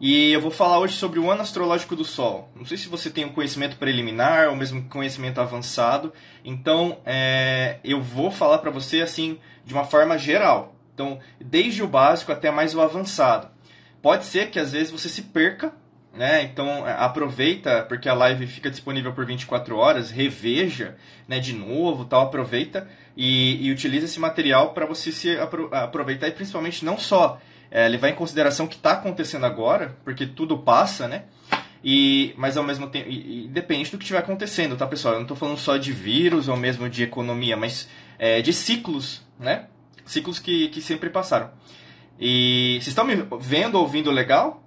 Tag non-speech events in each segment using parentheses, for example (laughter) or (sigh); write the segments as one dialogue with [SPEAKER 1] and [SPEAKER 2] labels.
[SPEAKER 1] E eu vou falar hoje sobre o ano astrológico do Sol. Não sei se você tem um conhecimento preliminar ou mesmo conhecimento avançado. Então, é, eu vou falar para você assim de uma forma geral. Então, desde o básico até mais o avançado. Pode ser que às vezes você se perca, né? Então, é, aproveita porque a live fica disponível por 24 horas, reveja, né, de novo, tal, aproveita e, e utiliza esse material para você se aproveitar e principalmente não só é, levar em consideração o que está acontecendo agora, porque tudo passa, né? E, mas ao mesmo tempo, e, e depende do que estiver acontecendo, tá, pessoal? Eu não estou falando só de vírus ou mesmo de economia, mas é, de ciclos, né? Ciclos que, que sempre passaram. E vocês estão me vendo, ouvindo legal?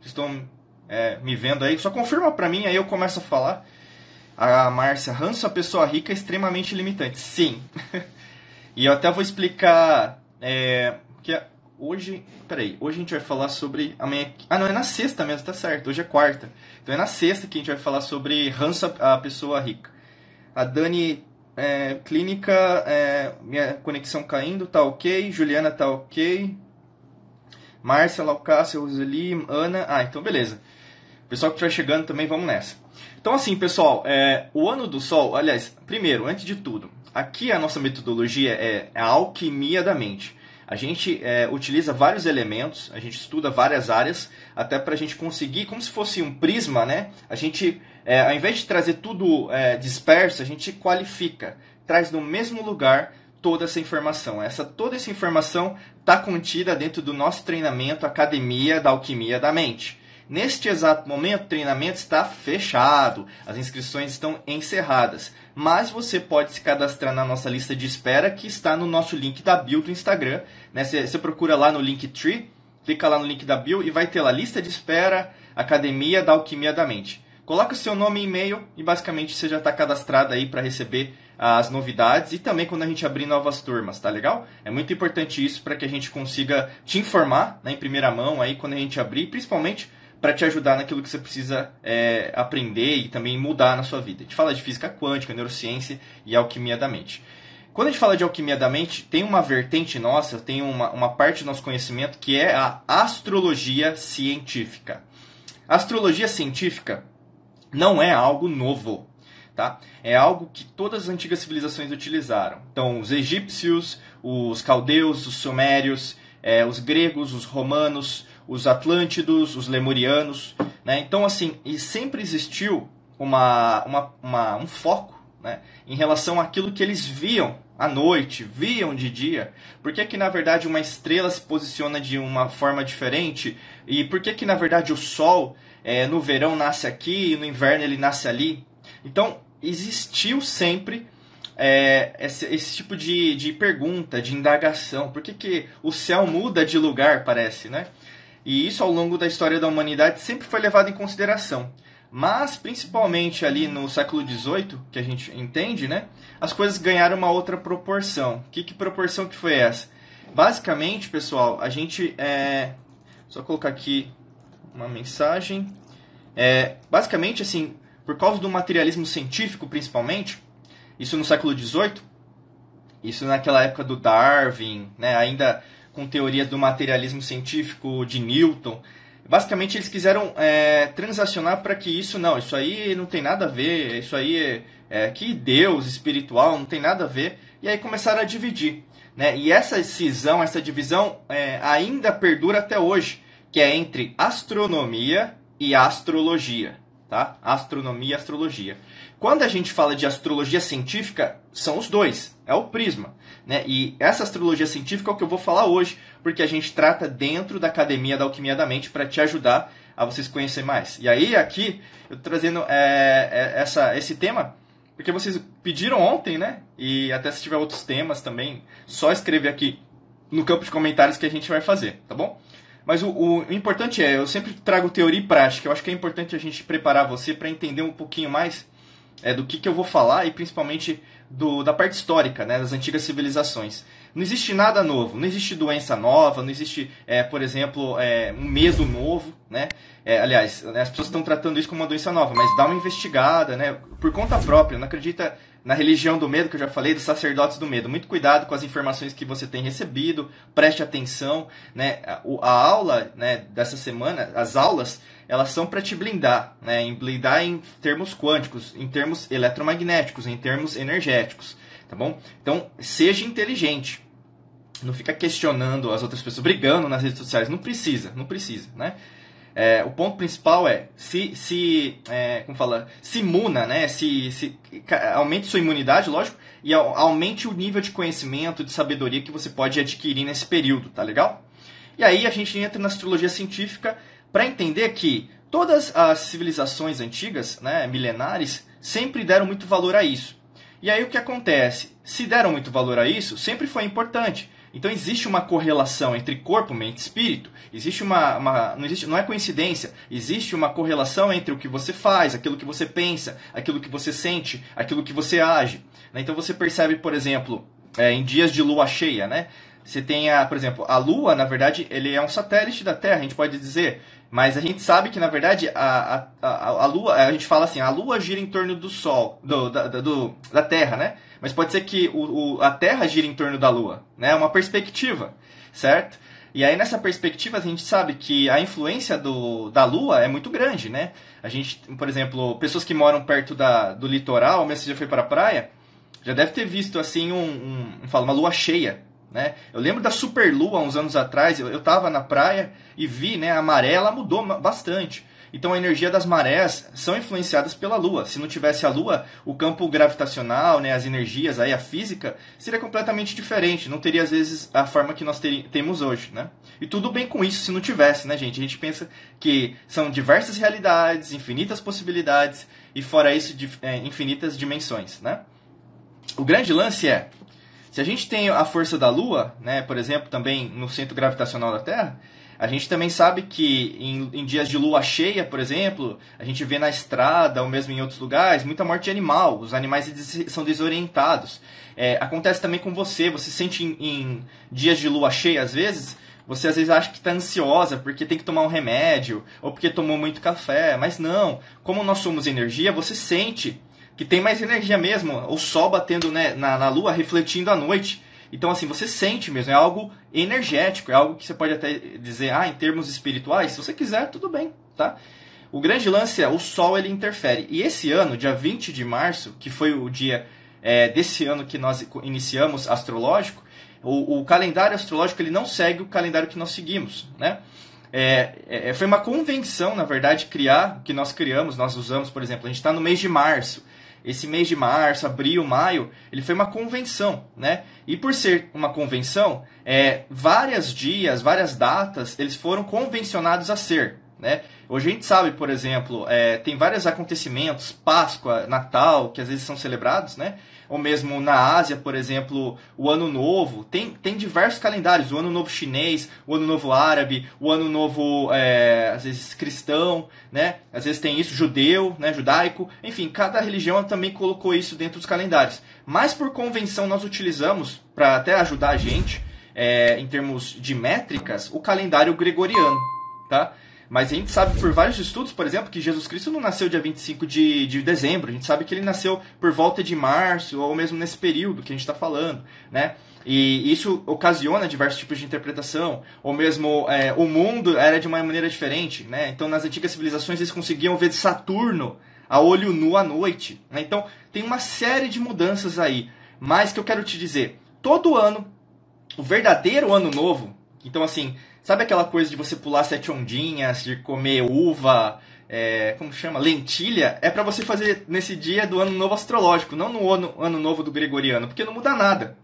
[SPEAKER 1] Vocês estão é, me vendo aí? Só confirma para mim, aí eu começo a falar. A Márcia, ranço a pessoa rica é extremamente limitante. Sim. (laughs) e eu até vou explicar é, que hoje. Peraí, hoje a gente vai falar sobre. Amanhã. Ah, não, é na sexta mesmo, tá certo. Hoje é quarta. Então é na sexta que a gente vai falar sobre ranço a pessoa rica. A Dani. É, clínica, é, minha conexão caindo, tá ok. Juliana tá ok. Márcia, Laucácia, Roseli, Ana. Ah, então beleza. Pessoal que estiver chegando também, vamos nessa. Então, assim, pessoal, é, o ano do Sol, aliás, primeiro, antes de tudo, aqui a nossa metodologia é a alquimia da mente. A gente é, utiliza vários elementos, a gente estuda várias áreas, até para a gente conseguir, como se fosse um prisma, né? A gente, é, ao invés de trazer tudo é, disperso, a gente qualifica, traz no mesmo lugar toda essa informação. Essa toda essa informação está contida dentro do nosso treinamento Academia da Alquimia da Mente. Neste exato momento, o treinamento está fechado, as inscrições estão encerradas, mas você pode se cadastrar na nossa lista de espera que está no nosso link da bio do Instagram. Né? Você, procura lá no Linktree, clica lá no link da bio e vai ter lá lista de espera, Academia da Alquimia da Mente. Coloca o seu nome e e-mail e basicamente você já está cadastrado aí para receber as novidades e também quando a gente abrir novas turmas, tá legal? É muito importante isso para que a gente consiga te informar né, em primeira mão aí quando a gente abrir, principalmente para te ajudar naquilo que você precisa é, aprender e também mudar na sua vida. A gente fala de física quântica, neurociência e alquimia da mente. Quando a gente fala de alquimia da mente, tem uma vertente nossa, tem uma, uma parte do nosso conhecimento que é a astrologia científica. A astrologia científica não é algo novo, tá? É algo que todas as antigas civilizações utilizaram. Então, os egípcios, os caldeus, os sumérios, é, os gregos, os romanos, os Atlântidos, os Lemurianos. Né? Então, assim, e sempre existiu uma, uma, uma, um foco né? em relação àquilo que eles viam à noite, viam de dia. Por que, que na verdade uma estrela se posiciona de uma forma diferente? E por que, que na verdade o Sol é, no verão nasce aqui e no inverno ele nasce ali? Então, existiu sempre é, esse, esse, tipo de, de pergunta, de indagação. Por que, que o céu muda de lugar, parece, né? E isso ao longo da história da humanidade sempre foi levado em consideração. Mas, principalmente ali no século XVIII, que a gente entende, né, as coisas ganharam uma outra proporção. Que, que proporção que foi essa? Basicamente, pessoal, a gente... É... Só colocar aqui uma mensagem. É, basicamente, assim, por causa do materialismo científico, principalmente, isso no século XVIII, isso naquela época do Darwin, né, ainda com teorias do materialismo científico de Newton. Basicamente, eles quiseram é, transacionar para que isso, não, isso aí não tem nada a ver, isso aí é, é que Deus espiritual não tem nada a ver. E aí começaram a dividir. Né? E essa cisão, essa divisão é, ainda perdura até hoje, que é entre astronomia e astrologia. Tá? Astronomia e astrologia. Quando a gente fala de astrologia científica, são os dois, é o prisma. Né? E essa astrologia científica é o que eu vou falar hoje, porque a gente trata dentro da Academia da Alquimia da Mente para te ajudar a vocês conhecerem mais. E aí, aqui, eu tô trazendo é, é, essa, esse tema, porque vocês pediram ontem, né? E até se tiver outros temas também, só escrever aqui no campo de comentários que a gente vai fazer, tá bom? Mas o, o, importante é, eu sempre trago teoria e prática. Eu acho que é importante a gente preparar você para entender um pouquinho mais é, do que, que eu vou falar e principalmente do, da parte histórica, né, das antigas civilizações. Não existe nada novo, não existe doença nova, não existe, é, por exemplo, é, um medo novo. né? É, aliás, né, as pessoas estão tratando isso como uma doença nova, mas dá uma investigada, né? Por conta própria, não acredita na religião do medo, que eu já falei, dos sacerdotes do medo. Muito cuidado com as informações que você tem recebido, preste atenção, né? A, aula né, dessa semana, as aulas, elas são para te blindar, né? Em blindar em termos quânticos, em termos eletromagnéticos, em termos energéticos, tá bom? Então, seja inteligente. Não fica questionando as outras pessoas, brigando nas redes sociais. Não precisa, não precisa, né? É, o ponto principal é se, se é, como fala, se imuna, né? Se, se aumente sua imunidade, lógico, e aumente o nível de conhecimento, de sabedoria que você pode adquirir nesse período, tá legal? E aí a gente entra na astrologia científica para entender que todas as civilizações antigas, né, milenares, sempre deram muito valor a isso. E aí o que acontece? Se deram muito valor a isso, sempre foi importante. Então existe uma correlação entre corpo, mente e espírito. Existe uma, uma, não, existe, não é coincidência. Existe uma correlação entre o que você faz, aquilo que você pensa, aquilo que você sente, aquilo que você age. Né? Então você percebe, por exemplo, é, em dias de lua cheia, né? Você tem, a, por exemplo, a Lua, na verdade, ele é um satélite da Terra, a gente pode dizer. Mas a gente sabe que, na verdade, a, a, a, a Lua, a gente fala assim, a Lua gira em torno do Sol, do, da, do, da Terra, né? Mas pode ser que o, o, a Terra gira em torno da Lua, né? É uma perspectiva, certo? E aí nessa perspectiva a gente sabe que a influência do, da Lua é muito grande, né? A gente, por exemplo, pessoas que moram perto da, do litoral, mesmo se já foi para a praia, já deve ter visto assim um, um, um uma lua cheia, né? Eu lembro da superlua uns anos atrás, eu estava na praia e vi, né, a maré ela mudou bastante. Então a energia das marés são influenciadas pela Lua. Se não tivesse a Lua, o campo gravitacional, né, as energias, aí a física seria completamente diferente. Não teria às vezes a forma que nós temos hoje, né? E tudo bem com isso se não tivesse, né, gente? A gente pensa que são diversas realidades, infinitas possibilidades e fora isso é, infinitas dimensões, né? O grande lance é se a gente tem a força da Lua, né, por exemplo, também no centro gravitacional da Terra, a gente também sabe que em, em, dias de lua cheia, por exemplo, a gente vê na estrada ou mesmo em outros lugares muita morte de animal. Os animais são desorientados. É, acontece também com você. Você sente em, em, dias de lua cheia, às vezes, você às vezes acha que está ansiosa porque tem que tomar um remédio ou porque tomou muito café. Mas não. Como nós somos energia, você sente que tem mais energia mesmo. O sol batendo né, na, na lua, refletindo à noite. Então, assim, você sente mesmo, é algo energético, é algo que você pode até dizer, ah, em termos espirituais, se você quiser, tudo bem, tá? O grande lance é, o Sol ele interfere. E esse ano, dia 20 de março, que foi o dia é, desse ano que nós iniciamos astrológico, o, o, calendário astrológico ele não segue o calendário que nós seguimos, né? É, é, foi uma convenção, na verdade, criar, que nós criamos, nós usamos, por exemplo, a gente está no mês de março esse mês de março, abril, maio, ele foi uma convenção, né? E por ser uma convenção, é, várias dias, várias datas, eles foram convencionados a ser, né? Hoje a gente sabe, por exemplo, é, tem vários acontecimentos, Páscoa, Natal, que às vezes são celebrados, né? ou mesmo na Ásia, por exemplo, o Ano Novo. Tem, tem diversos calendários, o Ano Novo chinês, o Ano Novo árabe, o Ano Novo, é, às vezes, cristão, né? Às vezes tem isso, judeu, né? judaico. Enfim, cada religião também colocou isso dentro dos calendários. Mas por convenção nós utilizamos, para até ajudar a gente, é, em termos de métricas, o calendário gregoriano, tá? Mas a gente sabe por vários estudos, por exemplo, que Jesus Cristo não nasceu dia 25 de, de dezembro. A gente sabe que ele nasceu por volta de março, ou mesmo nesse período que a gente está falando, né? E isso ocasiona diversos tipos de interpretação, ou mesmo é, o mundo era de uma maneira diferente, né? Então, nas antigas civilizações, eles conseguiam ver Saturno a olho nu à noite. Né? Então, tem uma série de mudanças aí. Mas que eu quero te dizer, todo ano, o verdadeiro ano novo, então assim, Sabe aquela coisa de você pular sete ondinhas, de comer uva, é, como chama? Lentilha? É para você fazer nesse dia do ano novo astrológico, não no ano, ano novo do gregoriano, porque não muda nada.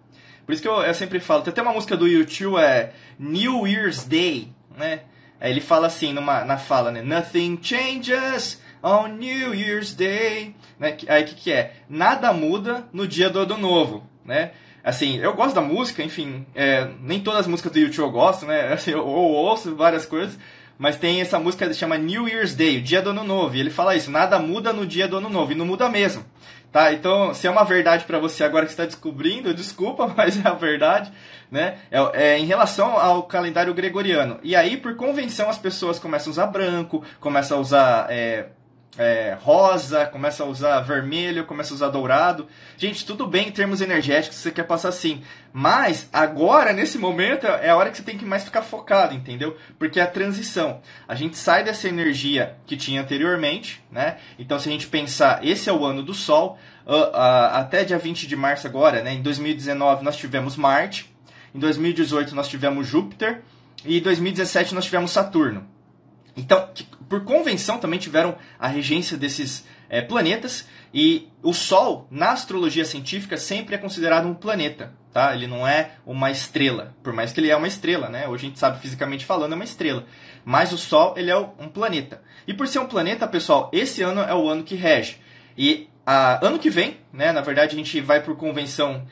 [SPEAKER 1] Por isso que eu, eu sempre falo, tem até uma música do YouTube, é New Year's Day, né? Aí ele fala assim, numa, na fala, né? Nothing changes on New Year's Day. Né? Aí o que, que é? Nada muda no dia do ano novo, né? Assim, eu gosto da música, enfim, é, nem todas as músicas do YouTube eu gosto, né? (laughs) Assim, eu, eu ouço várias coisas, mas tem essa música que chama New Year's Day, o dia do ano novo, e ele fala isso, nada muda no dia do ano novo, e não muda mesmo. Tá? Então, se é uma verdade para você agora que está descobrindo, desculpa, (laughs) mas é a verdade, né? É, é, em relação ao calendário gregoriano. E aí, por convenção, as pessoas começam a usar branco, começam a usar é, é, rosa, começa a usar vermelho, começa a usar dourado. Gente, tudo bem em termos energéticos, você quer passar assim. Mas agora, nesse momento, é a hora que você tem que mais ficar focado, entendeu? Porque é a transição. A gente sai dessa energia que tinha anteriormente, né? Então, se a gente pensar, esse é o ano do Sol. Uh, uh, até dia 20 de março agora, né? Em 2019 nós tivemos Marte. Em 2018 nós tivemos Júpiter. E em 2017 nós tivemos Saturno. Então, por convenção, também tiveram a regência desses é, planetas. E o Sol, na astrologia científica, sempre é considerado um planeta. Tá? Ele não é uma estrela, por mais que ele é uma estrela, né? Hoje a gente sabe fisicamente falando é uma estrela, mas o Sol ele é um planeta. E por ser um planeta, pessoal, esse ano é o ano que rege. E a, ano que vem, né? Na verdade a gente vai por convenção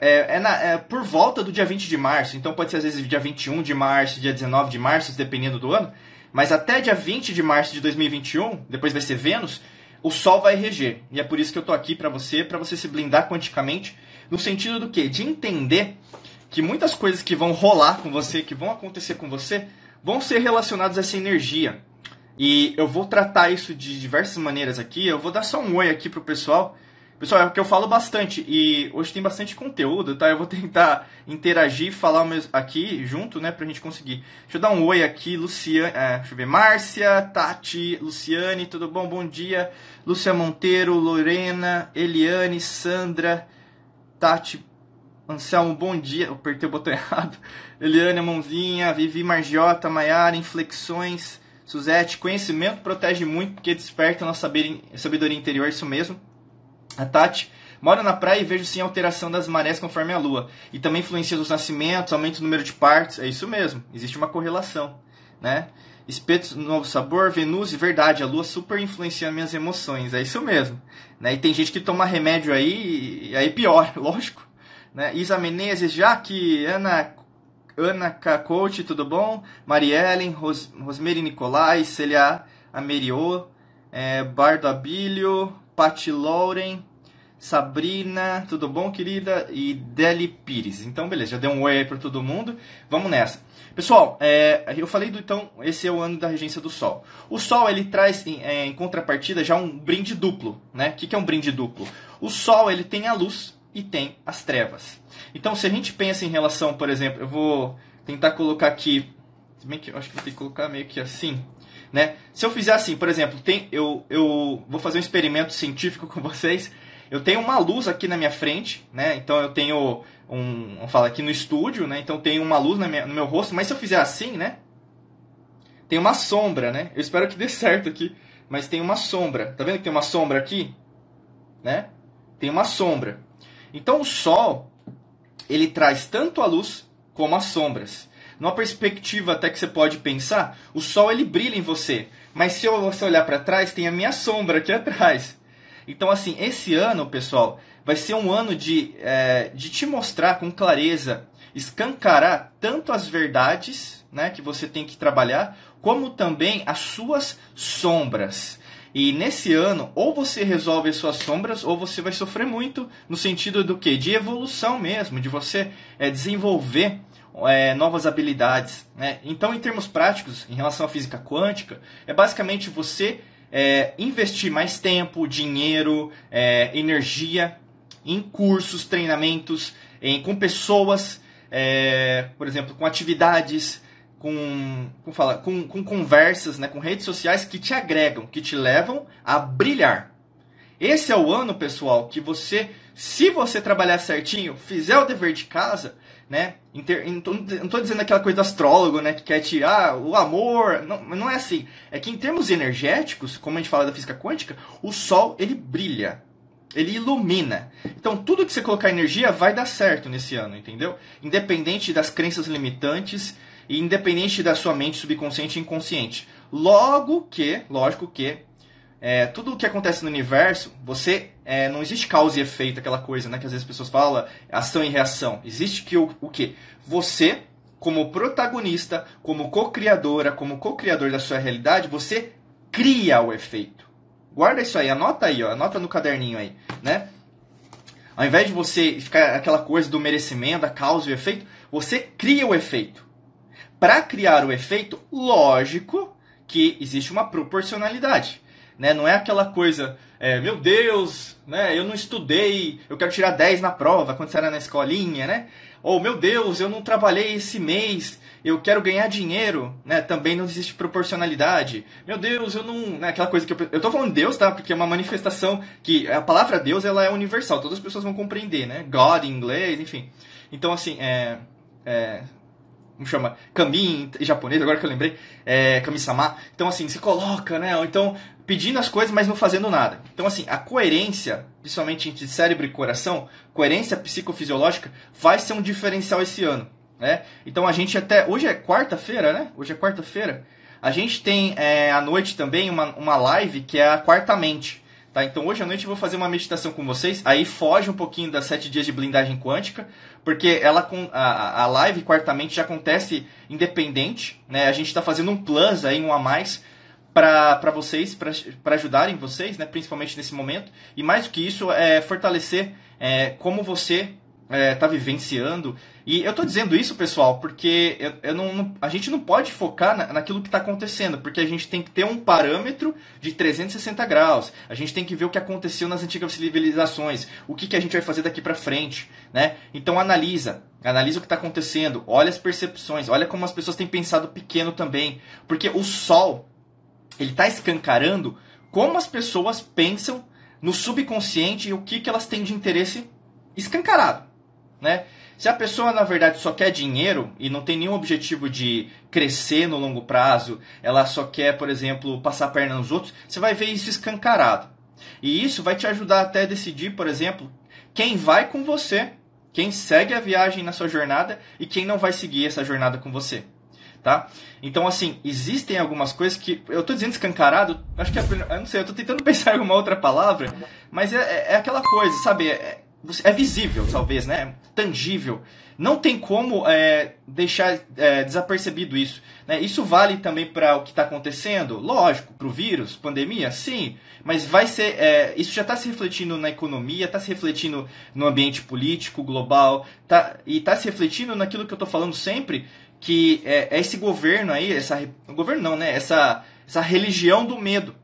[SPEAKER 1] é, é, na, é, por volta do dia 20 de março, então pode ser às vezes dia 21 de março, dia 19 de março, dependendo do ano. Mas até dia 20 de março de 2021, depois vai ser Vênus, o Sol vai reger. E é por isso que eu tô aqui para você, para você se blindar quanticamente, no sentido do quê? De entender que muitas coisas que vão rolar com você, que vão acontecer com você, vão ser relacionadas a essa energia. E eu vou tratar isso de diversas maneiras aqui. Eu vou dar só um oi aqui pro pessoal Pessoal, é o que eu falo bastante e hoje tem bastante conteúdo, tá? Eu vou tentar interagir, falar aqui junto, né, pra gente conseguir. Deixa eu dar um oi aqui, Luciane, é, deixa eu ver, Márcia, Tati, Luciane, tudo bom? Bom dia. Lúcia Monteiro, Lorena, Eliane, Sandra, Tati, Anselmo, bom dia. Eu apertei o botão (laughs) errado. Eliane, mãozinha, Vivi Margiota, Maiara, Inflexões, Suzete, conhecimento protege muito porque desperta nossa sabedoria interior, isso mesmo. A Tati mora na praia e vejo sim a alteração das marés conforme a lua. E também influencia os nascimentos, aumenta o número de partos. É isso mesmo, existe uma correlação. Né? Espetos, novo sabor, Venus, verdade, a lua super influencia minhas emoções. É isso mesmo. Né? E tem gente que toma remédio aí, e aí pior, (laughs) lógico. Né? Isa Menezes, Jaque, Ana, Ana Cacote, tudo bom? Mariellen, Ros, Rosmeri Nicolai, Celia Ameriô, é, Bardo Abílio, Patti Lauren, Sabrina, tudo bom, querida? E Deli Pires. Então, beleza, já deu um oi aí para todo mundo. Vamos nessa. Pessoal, é, eu falei do então, esse é o ano da regência do Sol. O Sol ele traz em, é, em contrapartida já um brinde duplo, né? O que, que é um brinde duplo? O Sol ele tem a luz e tem as trevas. Então, se a gente pensa em relação, por exemplo, eu vou tentar colocar aqui, se bem que eu acho que vou ter que colocar meio que assim. Né? Se eu fizer assim, por exemplo, tem, eu, eu vou fazer um experimento científico (laughs) com vocês. Eu tenho uma luz aqui na minha frente, né? Então eu tenho um, vamos falar aqui no estúdio, né? Então tem uma luz minha, no meu rosto, mas se eu fizer assim, né? Tem uma sombra, né? Eu espero que dê (laughs) certo aqui, mas tem uma sombra. Tá vendo que tem uma sombra aqui? Né? Tem uma sombra. Então o sol, ele traz tanto a luz como as sombras numa perspectiva até que você pode pensar, o sol ele brilha em você. Mas se você olhar para trás, tem a minha sombra aqui (laughs) atrás. Então, assim, esse ano, pessoal, vai ser um ano de, é, de te mostrar com clareza, escancarar tanto as verdades né, que você tem que trabalhar, como também as suas sombras. E nesse ano, ou você resolve as suas sombras, ou você vai sofrer muito, no sentido do que? De evolução mesmo, de você é, desenvolver é, novas habilidades. Né? Então, em termos práticos, em relação à física quântica, é basicamente você é, investir mais tempo, dinheiro, é, energia em cursos, treinamentos, em, com pessoas, é, por exemplo, com atividades, com, fala, com, com conversas, né, com redes sociais que te agregam, que te levam a brilhar. Esse é o ano, pessoal, que você, se você trabalhar certinho, fizer o dever de casa, né? Não estou dizendo aquela coisa do astrólogo, né? Que quer tirar o amor. Não, não é assim. É que em termos energéticos, como a gente fala da física quântica, o Sol ele brilha. Ele ilumina. Então tudo que você colocar energia vai dar certo nesse ano, entendeu? Independente das crenças limitantes e independente da sua mente subconsciente e inconsciente. Logo que, lógico que, é, tudo o que acontece no universo, você é, não existe causa e efeito, aquela coisa, né, que às vezes as pessoas falam, ação e reação. Existe que o, o que? Você, como protagonista, como co-criadora, como co-criador da sua realidade, você cria o efeito. Guarda isso aí, anota aí, ó, anota no caderninho aí, né? Ao invés de você ficar aquela coisa do merecimento, da causa e o efeito, você cria o efeito. Para criar o efeito, lógico que existe uma proporcionalidade. Né? Não é aquela coisa, é, meu Deus, né, eu não estudei, eu quero tirar 10 na prova, quando você era na escolinha, né? Ou, meu Deus, eu não trabalhei esse mês, eu quero ganhar dinheiro, né? Também não existe proporcionalidade. Meu Deus, eu não. Né? Aquela coisa que eu. Eu tô falando Deus, tá? Porque é uma manifestação que. A palavra Deus ela é universal, todas as pessoas vão compreender, né? God em inglês, enfim. Então, assim, é. é como chama? Kami em japonês, agora que eu lembrei. É, Kami-sama. Então, assim, se coloca, né? Ou então pedindo as coisas, mas não fazendo nada. Então, assim, a coerência, principalmente entre cérebro e coração, coerência psicofisiológica, vai ser um diferencial esse ano. Né? Então a gente até. Hoje é quarta-feira, né? Hoje é quarta-feira. A gente tem é, à noite também uma, uma live que é a Quarta Mente. Tá? Então hoje à noite eu vou fazer uma meditação com vocês. Aí foge um pouquinho das sete dias de blindagem quântica, porque ela a, a live quartamente já acontece independente. Né? A gente está fazendo um plus aí, um a mais para vocês, para ajudarem vocês, né, principalmente nesse momento. E mais do que isso, é fortalecer é, como você está é, tá vivenciando. E eu estou dizendo isso, pessoal, porque eu, eu não, a gente não pode focar na, naquilo que está acontecendo, porque a gente tem que ter um parâmetro de 360 graus. A gente tem que ver o que aconteceu nas antigas civilizações, o que, que a gente vai fazer daqui para frente, né? Então analisa, analisa o que está acontecendo, olha as percepções, olha como as pessoas têm pensado pequeno também, porque o Sol ele está escancarando como as pessoas pensam no subconsciente e o que, que elas têm de interesse escancarado né? Se a pessoa, na verdade, só quer dinheiro e não tem nenhum objetivo de crescer no longo prazo, ela só quer, por exemplo, passar a perna nos outros, você vai ver isso escancarado. E isso vai te ajudar até a decidir, por exemplo, quem vai com você, quem segue a viagem na sua jornada e quem não vai seguir essa jornada com você. Tá? Então, assim, existem algumas coisas que. Eu estou dizendo escancarado, acho que é. Eu não sei, eu estou tentando (laughs) pensar em alguma outra palavra, mas é, é, é aquela coisa, sabe? É, é visível, talvez, né? Tangível. Não tem como é, deixar é, desapercebido isso. Né? Isso vale também para o que está acontecendo? Lógico, para o vírus, pandemia, sim. Mas vai ser. É, isso já está se refletindo na economia, está se refletindo no ambiente político global, tá, e está se refletindo naquilo que eu estou falando sempre, que é, é, esse governo aí, essa. Governo não, né? Essa, essa religião do medo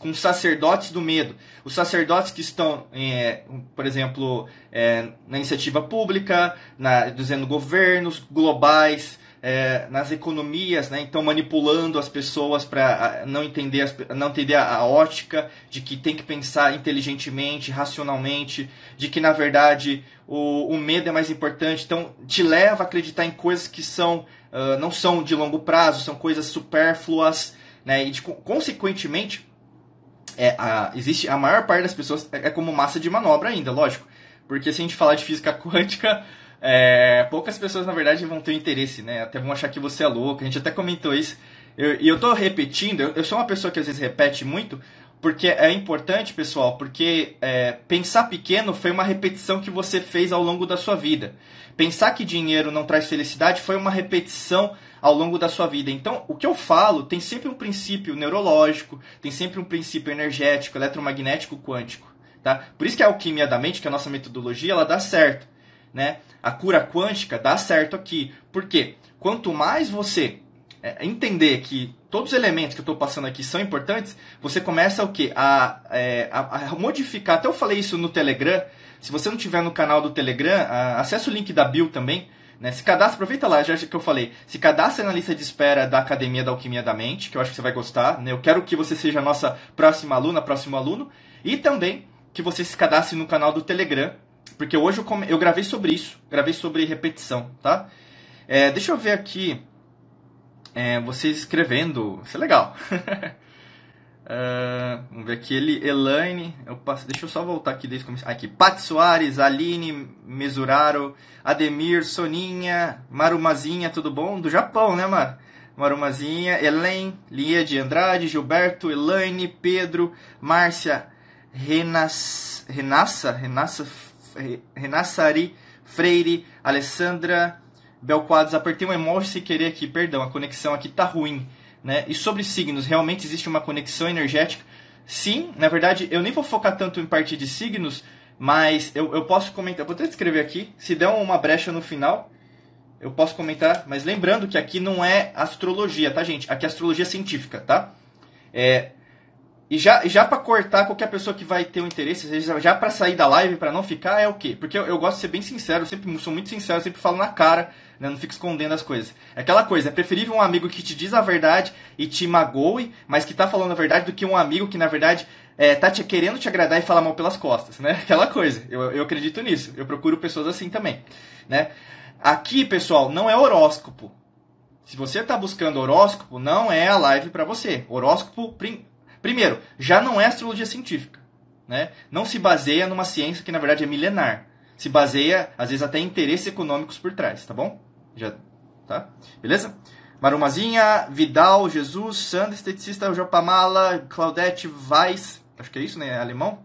[SPEAKER 1] com sacerdotes do medo. Os sacerdotes que estão, é, por exemplo, é, na iniciativa pública, na, dizendo governos globais, é, nas economias, né? então manipulando as pessoas para não entender, as, não entender a, a, ótica de que tem que pensar inteligentemente, racionalmente, de que na verdade o, o medo é mais importante. Então te leva a acreditar em coisas que são uh, não são de longo prazo, são coisas supérfluas, né? e de, consequentemente é, a, existe a maior parte das pessoas é, é, como massa de manobra ainda, lógico. Porque se a gente falar de física quântica, é, poucas pessoas na verdade vão ter interesse, né? Até vão achar que você é louco. A gente até comentou isso. E eu, eu tô repetindo, eu, eu, sou uma pessoa que às vezes repete muito, porque é importante, pessoal, porque é, pensar pequeno foi uma repetição que você fez ao longo da sua vida. Pensar que dinheiro não traz felicidade foi uma repetição ao longo da sua vida. Então, o que eu falo tem sempre um princípio neurológico, tem sempre um princípio energético, eletromagnético, quântico. Tá? Por isso que a alquimia da mente, que é a nossa metodologia, ela dá certo. Né? A cura quântica dá certo aqui. Por quê? Quanto mais você é, entender que todos os elementos que eu estou passando aqui são importantes, você começa o quê? A, é, a, a, modificar. Até eu falei isso no Telegram. Se você não tiver no canal do Telegram, acesse o link da Bill também. Né? Se cadastra, aproveita lá, já que eu falei, se cadastra na lista de espera da Academia da Alquimia da Mente, que eu acho que você vai gostar. Né? Eu quero que você seja a nossa próxima aluna, próximo aluno. E também que você se cadastre no canal do Telegram, porque hoje eu, come... eu gravei sobre isso, gravei sobre repetição, tá? É, deixa eu ver aqui é, vocês escrevendo, isso é legal. Uh, (laughs) vamos ver aqui, ele, Elaine, eu passo, deixa eu só voltar aqui desde o começo. Aqui, Pat Soares, Aline Mesuraro, Ademir, Soninha, Marumazinha, tudo bom? Do Japão, né, Mar? Marumazinha, Elaine, Lia de Andrade, Gilberto, Elaine, Pedro, Márcia, Renas, Renassa, Renassa, Renassari, Freire, Alessandra, Belquadros, apertei um emoji sem querer aqui, perdão, a conexão aqui tá ruim. Né? E sobre signos, realmente existe uma conexão energética. sim, na verdade, eu nem vou focar tanto em parte de signos, mas eu, eu posso comentar, vou até escrever aqui, se der uma brecha no final, eu posso comentar, mas lembrando que aqui não é astrologia, tá, gente? Aqui é astrologia científica, tá? É, e já, já para cortar qualquer pessoa que vai ter um interesse, já para sair da live, para não ficar, é o quê? Porque eu, eu, gosto de ser bem sincero, sempre sou muito sincero, sempre falo na cara, né? não fico escondendo as coisas. É aquela coisa, é preferível um amigo que te diz a verdade e te magoe, mas que tá falando a verdade, do que um amigo que, na verdade, é, tá te querendo te agradar e falar mal pelas costas, né? (laughs) Aquela coisa. Eu, eu acredito nisso. Eu procuro pessoas assim também, né? Aqui, pessoal, não é horóscopo. Se você está buscando horóscopo, não é a live para você. Horóscopo. Primeiro, já não é astrologia científica. Né? Não se baseia numa ciência que na verdade é milenar. Se baseia, às vezes, até em interesses econômicos por trás, tá bom? Já, tá? Beleza? Marumazinha, Vidal, Jesus, Sandra, esteticista, Jopamala, Claudete, Weiss, acho que é isso, né? É alemão.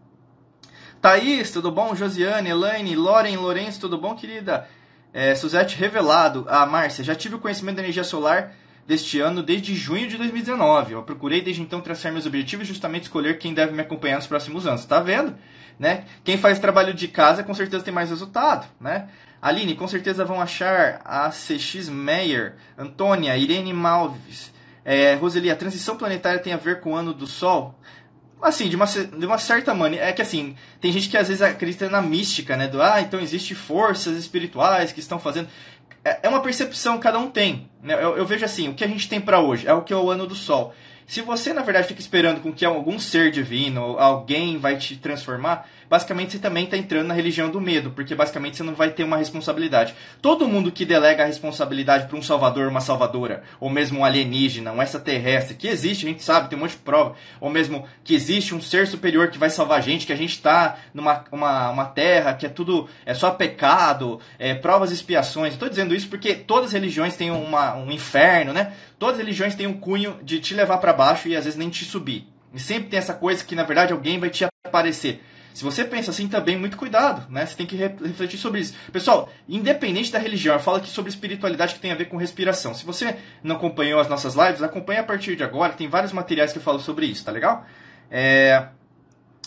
[SPEAKER 1] Thaís, tudo bom? Josiane, Elaine, Loren, Lourenço, tudo bom, querida? É, Suzette revelado. A ah, Márcia, já tive o conhecimento da energia solar deste ano desde junho de 2019. Eu procurei desde então traçar meus objetivos e justamente escolher quem deve me acompanhar nos próximos anos. Tá vendo? Né? Quem faz trabalho de casa com certeza tem mais resultado, né? Aline, com certeza vão achar a CX Meyer, Antônia, Irene Malves, é, Roseli, a transição planetária tem a ver com o ano do Sol? Assim, de uma, de uma certa maneira. É que assim, tem gente que às vezes acredita na mística, né? Do ah, então existe forças espirituais que estão fazendo. É, é uma percepção que cada um tem. Né? Eu, eu vejo assim, o que a gente tem para hoje é o que é o ano do sol. Se você, na verdade, fica esperando com que algum ser divino, alguém vai te transformar, basicamente você também está entrando na religião do medo, porque basicamente você não vai ter uma responsabilidade. Todo mundo que delega a responsabilidade para um salvador, uma salvadora, ou mesmo um alienígena, um extraterrestre, que existe, a gente sabe, tem um monte de prova, ou mesmo que existe um ser superior que vai salvar a gente, que a gente está numa uma, uma terra que é tudo, é só pecado, é, provas e expiações. Estou dizendo isso porque todas as religiões têm uma, um inferno, né? Todas as religiões têm um cunho de te levar para baixo e às vezes nem te subir. E sempre tem essa coisa que na verdade alguém vai te aparecer. Se você pensa assim também, muito cuidado, né? Você tem que refletir sobre isso. Pessoal, independente da religião, eu falo aqui sobre espiritualidade que tem a ver com respiração. Se você não acompanhou as nossas lives, acompanhe a partir de agora. Tem vários materiais que eu falo sobre isso, tá legal? É...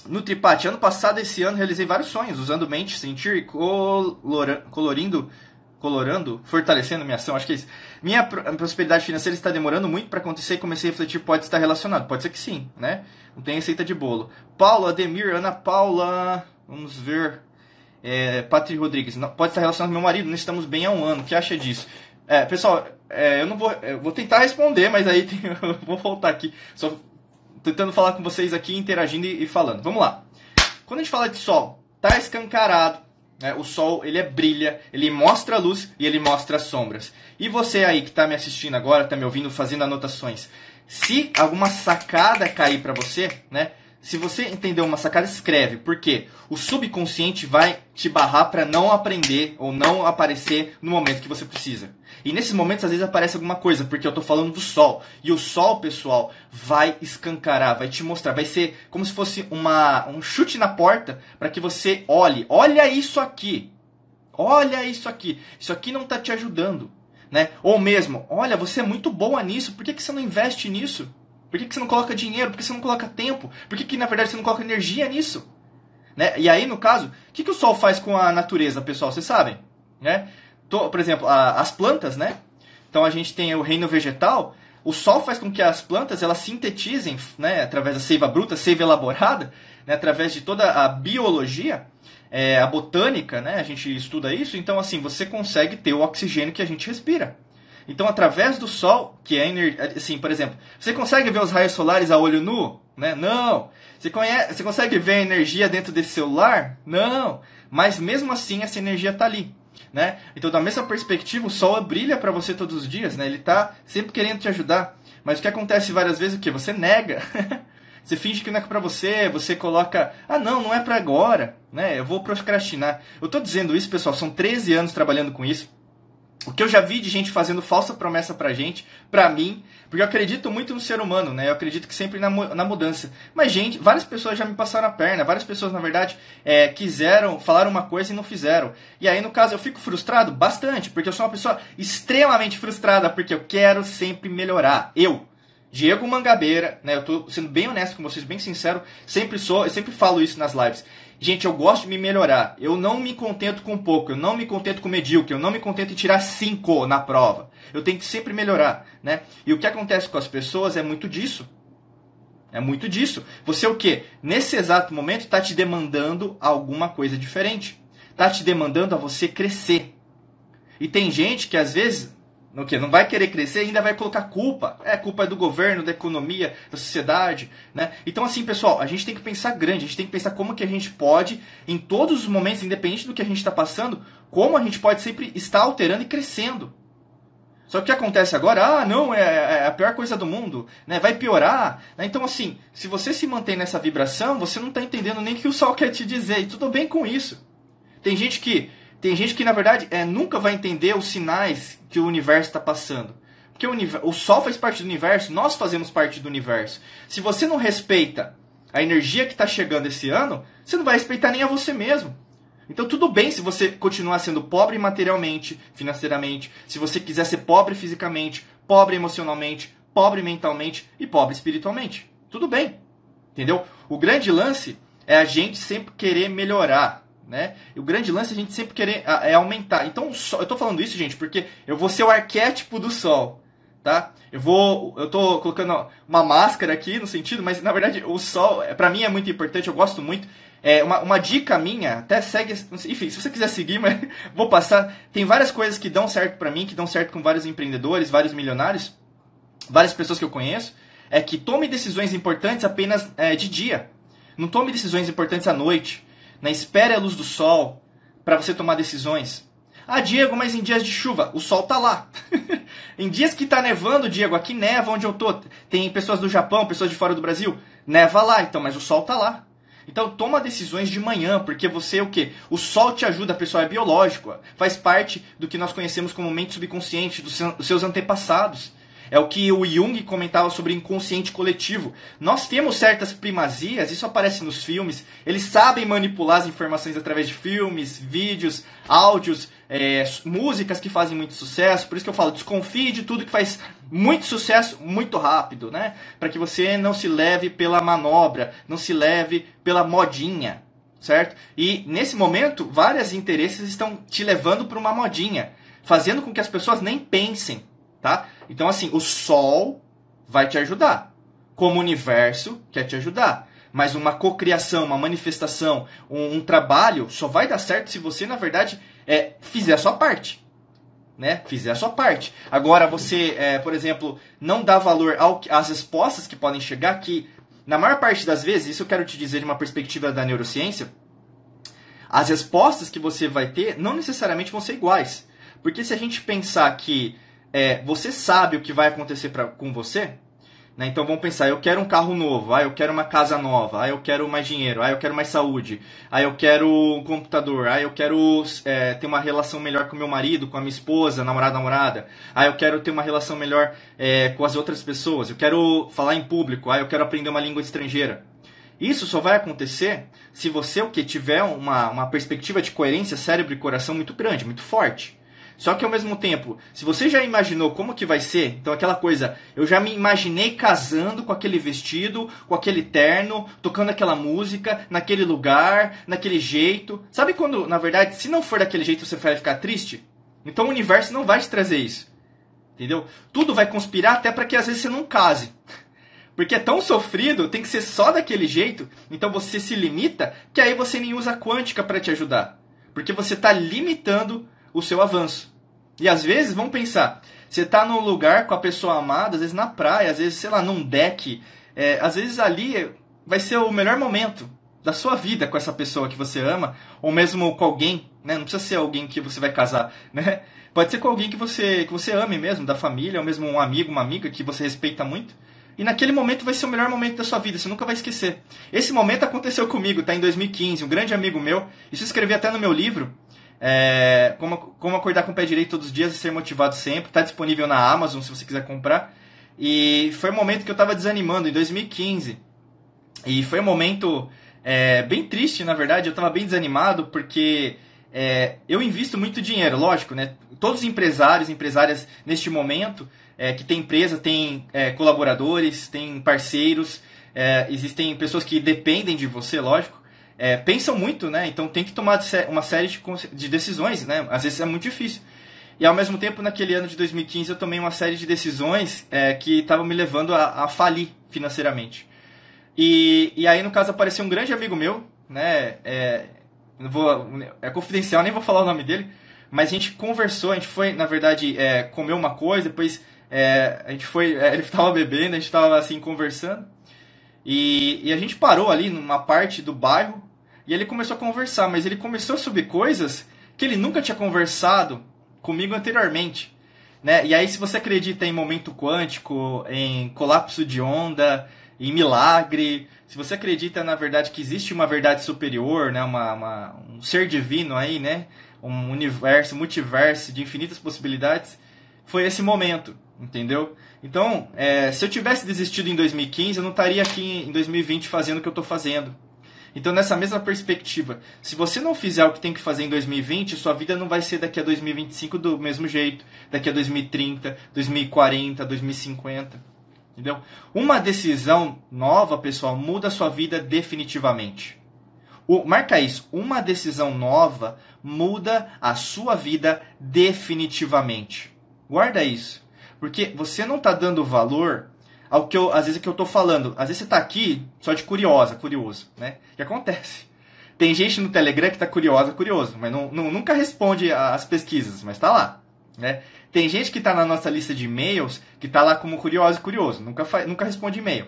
[SPEAKER 1] No Tripate, ano passado, esse ano, realizei vários sonhos, usando mente, sentir e colorindo colorando, fortalecendo minha ação, acho que é isso. Minha prosperidade financeira está demorando muito para acontecer e comecei a refletir, pode estar relacionado. Pode ser que sim, né? Não tem receita de bolo. Paulo, Ademir, Ana Paula, vamos ver. É, Patri Rodrigues, não, pode estar relacionado com meu marido, não estamos bem há um ano. O que acha disso? É, pessoal, é, eu não vou. Eu vou tentar responder, mas aí (laughs) tem, eu vou voltar aqui. Só tentando falar com vocês aqui, interagindo e, e falando. Vamos lá. Quando a gente fala de sol, tá escancarado é, o sol ele é brilha, ele mostra a luz e ele mostra as sombras. E você aí que está me assistindo agora, está me ouvindo, fazendo anotações, se alguma sacada cair para você, né? Se você entendeu uma sacada, escreve, porque o subconsciente vai te barrar para não aprender ou não aparecer no momento que você precisa. E nesses momentos, às vezes, aparece alguma coisa, porque eu estou falando do sol. E o sol, pessoal, vai escancarar, vai te mostrar, vai ser como se fosse uma, um chute na porta para que você olhe. Olha isso aqui. Olha isso aqui. Isso aqui não está te ajudando. Né? Ou mesmo, olha, você é muito boa nisso, por que, que você não investe nisso? Por que, que você não coloca dinheiro? Por que você não coloca tempo? Por que, que na verdade você não coloca energia nisso? Né? E aí, no caso, o que, que o Sol faz com a natureza, pessoal? Vocês sabem? Né? Por exemplo, a, as plantas, né? Então a gente tem o reino vegetal. O Sol faz com que as plantas elas sintetizem, né, através da seiva bruta, seiva elaborada, né, através de toda a biologia, é, a botânica, né, a gente estuda isso. Então, assim, você consegue ter o oxigênio que a gente respira. Então, através do Sol, que é energia. Assim, por exemplo, você consegue ver os raios solares a olho nu? Né? Não. Você, conhece, você consegue ver a energia dentro desse celular? Não. Mas mesmo assim, essa energia está ali. Né? Então, da mesma perspectiva, o Sol brilha para você todos os dias. Né? Ele está sempre querendo te ajudar. Mas o que acontece várias vezes é o que? Você nega. (laughs) você finge que não é para você, você coloca, ah não, não é para agora, né? Eu vou procrastinar. Eu estou dizendo isso, pessoal, são 13 anos trabalhando com isso. O que eu já vi de gente fazendo falsa promessa pra gente, pra mim, porque eu acredito muito no ser humano, né? Eu acredito que sempre na, na mudança. Mas, gente, várias pessoas já me passaram a perna, várias pessoas, na verdade, é, quiseram, falar uma coisa e não fizeram. E aí, no caso, eu fico frustrado bastante, porque eu sou uma pessoa extremamente frustrada, porque eu quero sempre melhorar. Eu. Diego Mangabeira, né? Eu tô sendo bem honesto com vocês, bem sincero, sempre sou, eu sempre falo isso nas lives. Gente, eu gosto de me melhorar. Eu não me contento com pouco, eu não me contento com medíocre, eu não me contento em tirar cinco na prova. Eu tenho que sempre melhorar, né? E o que acontece com as pessoas é muito disso. É muito disso. Você o quê? Nesse exato momento está te demandando alguma coisa diferente. Está te demandando a você crescer. E tem gente que às vezes no que não vai querer crescer ainda vai colocar culpa. É culpa é do governo, da economia, da sociedade, né? Então assim, pessoal, a gente tem que pensar grande, a gente tem que pensar como que a gente pode, em todos os momentos, independente do que a gente está passando, como a gente pode sempre estar alterando e crescendo. Só que o que acontece agora, ah, não, é, é a pior coisa do mundo, né? Vai piorar. Né? Então, assim, se você se mantém nessa vibração, você não está entendendo nem o que o sol (laughs) quer te dizer. E tudo bem com isso. Tem gente que tem gente que, na verdade, é, nunca vai entender os sinais que o universo está passando. Porque o, o Sol faz parte do universo, nós fazemos parte do universo. Se você não respeita a energia que está chegando esse ano, você não vai respeitar nem a você mesmo. Então tudo bem se você continuar sendo pobre materialmente, financeiramente, se você quiser ser pobre fisicamente, pobre emocionalmente, pobre mentalmente e pobre espiritualmente. Tudo bem. Entendeu? O grande lance é a gente sempre querer melhorar. Né? E o grande lance é a gente sempre querer é aumentar. Então, eu estou falando isso, gente, porque eu vou ser o arquétipo do sol, tá? Eu vou, eu tô colocando uma máscara aqui no sentido, mas na verdade o sol, é, para mim é muito importante, eu gosto muito. É uma, uma dica minha, até segue, enfim, se você quiser seguir, (laughs) mas vou passar. Tem várias coisas que dão certo para mim, que dão certo com vários empreendedores, vários milionários, várias pessoas que eu conheço. É que tome decisões importantes apenas é, de dia. Não tome decisões importantes à noite na espera a luz do sol para você tomar decisões. Ah, Diego, mas em dias de chuva, o sol tá lá. (laughs) em dias que tá nevando, Diego, aqui neva onde eu tô. Tem pessoas do Japão, pessoas de fora do Brasil, neva lá, então, mas o sol tá lá. Então toma decisões de manhã, porque você o quê? O sol te ajuda, pessoal, é biológico. Faz parte do que nós conhecemos como mente subconsciente, dos seus antepassados. É o que o Jung comentava sobre inconsciente coletivo. Nós temos certas primazias, isso aparece nos filmes. Eles sabem manipular as informações através de filmes, vídeos, áudios, é, músicas que fazem muito sucesso. Por isso que eu falo, desconfie de tudo que faz muito sucesso muito rápido, né? Para que você não se leve pela manobra, não se leve pela modinha, certo? E nesse momento, vários interesses estão te levando para uma modinha, fazendo com que as pessoas nem pensem tá? Então, assim, o Sol vai te ajudar, como o universo quer te ajudar. Mas uma cocriação, uma manifestação, um, um, trabalho só vai dar certo se você, na verdade, é, fizer a sua parte. Né? Fizer a sua parte. Agora, você, é, por exemplo, não dá valor ao, às respostas que podem chegar, que na maior parte das vezes, isso eu quero te dizer de uma perspectiva da neurociência, as respostas que você vai ter não necessariamente vão ser iguais. Porque se a gente pensar que é, você sabe o que vai acontecer pra, com você? Né? Então vamos pensar, eu quero um carro novo, ah, eu quero uma casa nova, ah, eu quero mais dinheiro, ah, eu quero mais saúde, ah, eu quero um computador, ah, eu quero é, ter uma relação melhor com meu marido, com a minha esposa, namorada, namorada, ah, eu quero ter uma relação melhor é, com as outras pessoas, eu quero falar em público, ah, eu quero aprender uma língua estrangeira. Isso só vai acontecer se você o que tiver uma, uma perspectiva de coerência cérebro e coração muito grande, muito forte. Só que ao mesmo tempo, se você já imaginou como que vai ser, então aquela coisa, eu já me imaginei casando com aquele vestido, com aquele terno, tocando aquela música, naquele lugar, naquele jeito. Sabe quando, na verdade, se não for daquele jeito você vai ficar triste? Então o universo não vai te trazer isso. Entendeu? Tudo vai conspirar até para que às vezes você não case. (laughs) Porque é tão sofrido, tem que ser só daquele jeito, então você se limita, que aí você nem usa a quântica para te ajudar. Porque você está limitando o seu avanço. E às vezes, vamos pensar, você está num lugar com a pessoa amada, às vezes na praia, às vezes, sei lá, num deck, é, às vezes ali vai ser o melhor momento da sua vida com essa pessoa que você ama, ou mesmo com alguém, né? Não precisa ser alguém que você vai casar, (laughs) né? Pode ser com alguém que você, que você ame mesmo, da família, ou mesmo um amigo, uma amiga que você respeita muito. E naquele momento vai ser o melhor momento da sua vida, você nunca vai esquecer. Esse momento aconteceu comigo, tá? Em 2015, um grande amigo meu, isso eu escrevi até no meu livro, é, como, como acordar com o pé direito todos os dias e ser motivado sempre. Está disponível na Amazon se você quiser comprar. E foi um momento que eu estava desanimando, em 2015. E foi um momento é, bem triste, na verdade. Eu estava bem desanimado porque é, eu invisto muito dinheiro, lógico, né? Todos os empresários, empresárias neste momento, é, que tem empresa, tem é, colaboradores, tem parceiros, é, existem pessoas que dependem de você, lógico, é, pensam muito, né? Então tem que tomar uma série de, de decisões, né? Às vezes é muito difícil. E ao mesmo tempo, naquele ano de 2015, eu tomei uma série de decisões é, que estavam me levando a, a, falir financeiramente. E, e aí, no caso, apareceu um grande amigo meu, né? É, vou, é confidencial, nem vou falar o nome dele, mas a gente conversou, a gente foi, na verdade, é, comer uma coisa, depois é, a gente foi, é, ele estava bebendo, a gente estava assim conversando, e, e a gente parou ali numa parte do bairro, e ele começou a conversar, mas ele começou sobre coisas que ele nunca tinha conversado comigo anteriormente. Né? E aí, se você acredita em momento quântico, em colapso de onda, em milagre, se você acredita na verdade que existe uma verdade superior, né? uma, uma um ser divino aí, né? um universo, multiverso de infinitas possibilidades, foi esse momento, entendeu? Então, é, se eu tivesse desistido em 2015, eu não estaria aqui em 2020 fazendo o que eu estou fazendo. Então, nessa mesma perspectiva, se você não fizer o que tem que fazer em 2020, sua vida não vai ser daqui a 2025 do mesmo jeito, daqui a 2030, 2040, 2050. Entendeu? Uma decisão nova, pessoal, muda a sua vida definitivamente. O, marca isso. Uma decisão nova muda a sua vida definitivamente. Guarda isso. Porque você não está dando valor ao que eu, às vezes, que eu tô falando. Às vezes você tá aqui só de curiosa, curioso, né? O que acontece? Tem gente no Telegram que tá curiosa, curioso, mas não, não, nunca responde às pesquisas, mas tá lá, né? Tem gente que tá na nossa lista de e-mails que tá lá como curioso, curioso, nunca, nunca responde e-mail.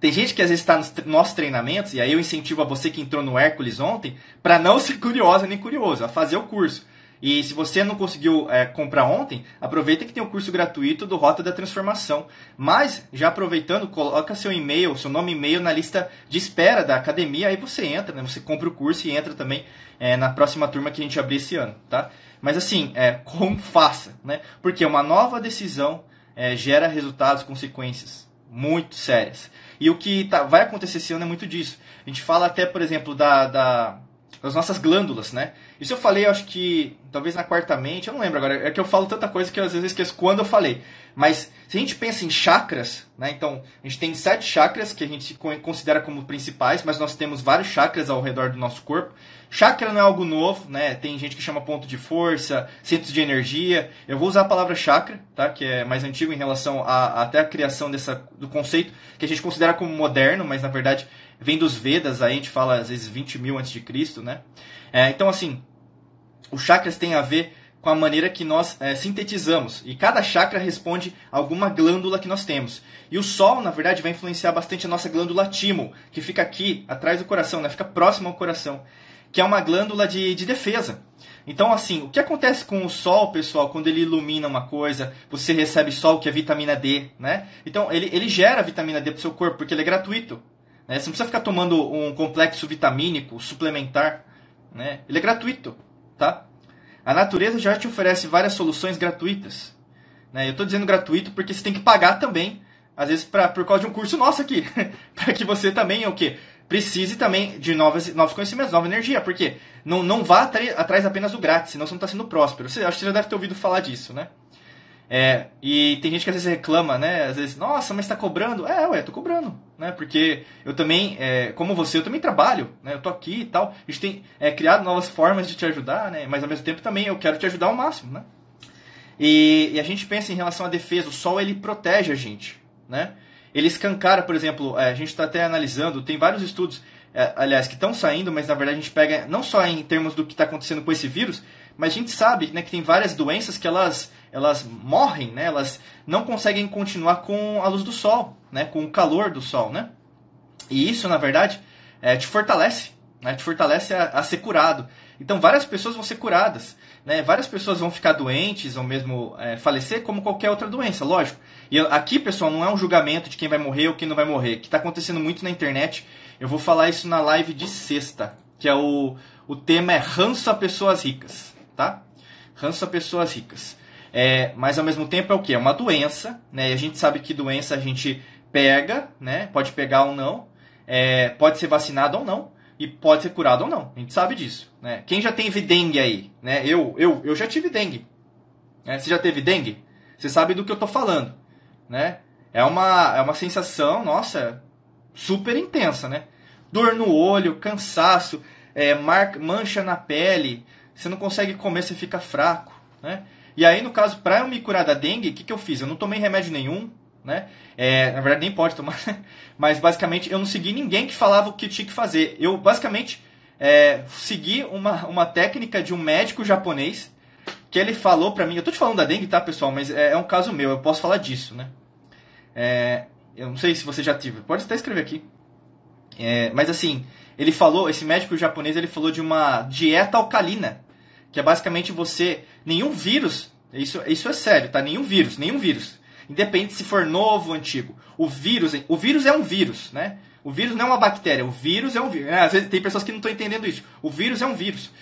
[SPEAKER 1] Tem gente que às vezes está nos nossos treinamentos, e aí eu incentivo a você que entrou no Hércules ontem, para não ser curiosa nem curioso, a fazer o curso. E se você não conseguiu é, comprar ontem, aproveita que tem o um curso gratuito do Rota da Transformação. Mas, já aproveitando, coloca seu e-mail, seu nome e e-mail na lista de espera da academia, aí você entra, né? Você compra o curso e entra também é, na próxima turma que a gente abrir esse ano, tá? Mas assim, é, (laughs) como faça, né? Porque uma nova decisão é, gera resultados, consequências muito sérias. E o que tá, vai acontecer esse ano é muito disso. A gente fala até, por exemplo, da, da das nossas glândulas, né? Isso eu falei, acho que talvez na quarta mente, eu não lembro agora, é que eu falo tanta coisa que eu às vezes esqueço quando eu falei. Mas se a gente pensa em chakras, né? Então, a gente tem sete chakras que a gente considera como principais, mas nós temos vários chakras ao redor do nosso corpo. Chakra não é algo novo, né? Tem gente que chama ponto de força, centros de energia. Eu vou usar a palavra chakra, tá? Que é mais antigo em relação a, até a criação dessa, do conceito que a gente considera como moderno, mas na verdade vem dos Vedas, aí a gente fala às vezes 20 mil antes de Cristo, né? É, então, assim, os chakras têm a ver com a maneira que nós é, sintetizamos. E cada chakra responde a alguma glândula que nós temos. E o Sol, na verdade, vai influenciar bastante a nossa glândula timo, que fica aqui, atrás do coração, né? fica próximo ao coração, que é uma glândula de, de defesa. Então, assim, o que acontece com o Sol, pessoal, quando ele ilumina uma coisa, você recebe Sol, que é vitamina D, né? Então, ele, ele gera vitamina D para o seu corpo, porque ele é gratuito. Né? Você não precisa ficar tomando um complexo vitamínico suplementar. Né? Ele é gratuito. Tá? A natureza já te oferece várias soluções gratuitas. Né? Eu estou dizendo gratuito porque você tem que pagar também, às vezes pra, por causa de um curso nosso aqui. (laughs) para que você também o quê? precise também de novas, novos conhecimentos, nova energia. Porque não, não vá atrás apenas do grátis, senão você não está sendo próspero. Você, acho que você já deve ter ouvido falar disso, né? É, e tem gente que às vezes reclama, né? Às vezes, nossa, mas está cobrando? É, ué, tô cobrando, né? Porque eu também, é, como você, eu também trabalho, né? Eu tô aqui e tal. A gente tem é, criado novas formas de te ajudar, né? Mas ao mesmo tempo também eu quero te ajudar ao máximo, né? E, e a gente pensa em relação à defesa, o sol ele protege a gente, né? Ele escancara, por exemplo, é, a gente está até analisando, tem vários estudos, é, aliás, que estão saindo, mas na verdade a gente pega não só em termos do que está acontecendo com esse vírus, mas a gente sabe né, que tem várias doenças que elas elas morrem, né? Elas não conseguem continuar com a luz do sol, né? Com o calor do sol, né? E isso, na verdade, é, te fortalece, né? Te fortalece a, a ser curado. Então, várias pessoas vão ser curadas, né? Várias pessoas vão ficar doentes ou mesmo é, falecer como qualquer outra doença, lógico. E aqui, pessoal, não é um julgamento de quem vai morrer ou quem não vai morrer, que está acontecendo muito na internet. Eu vou falar isso na live de sexta, que é o, o tema é ranço a pessoas ricas, tá? Ranço a pessoas ricas. É, mas ao mesmo tempo é o que? É uma doença, né? E a gente sabe que doença a gente pega, né? Pode pegar ou não, é, pode ser vacinado ou não, e pode ser curado ou não. A gente sabe disso, né? Quem já teve dengue aí, né? Eu, eu, eu já tive dengue. Né? Você já teve dengue? Você sabe do que eu tô falando, né? É uma, é uma sensação, nossa, super intensa, né? Dor no olho, cansaço, é, mar, mancha na pele, você não consegue comer, você fica fraco, né? E aí, no caso, para eu me curar da dengue, o que, que eu fiz? Eu não tomei remédio nenhum, né? É, na verdade, nem pode tomar, (laughs) mas basicamente eu não segui ninguém que falava o que tinha que fazer. Eu, basicamente, é, segui uma, uma técnica de um médico japonês que ele falou pra mim. Eu tô te falando da dengue, tá, pessoal? Mas é, é um caso meu, eu posso falar disso, né? É, eu não sei se você já teve, pode até escrever aqui. É, mas assim, ele falou, esse médico japonês, ele falou de uma dieta alcalina, que é basicamente você, nenhum vírus, isso, isso é sério, tá? Nenhum vírus, nenhum vírus, independente se for novo ou antigo. O vírus, o vírus é um vírus, né? O vírus não é uma bactéria, o vírus é um vírus. É, às vezes tem pessoas que não estão entendendo isso. O vírus é um vírus.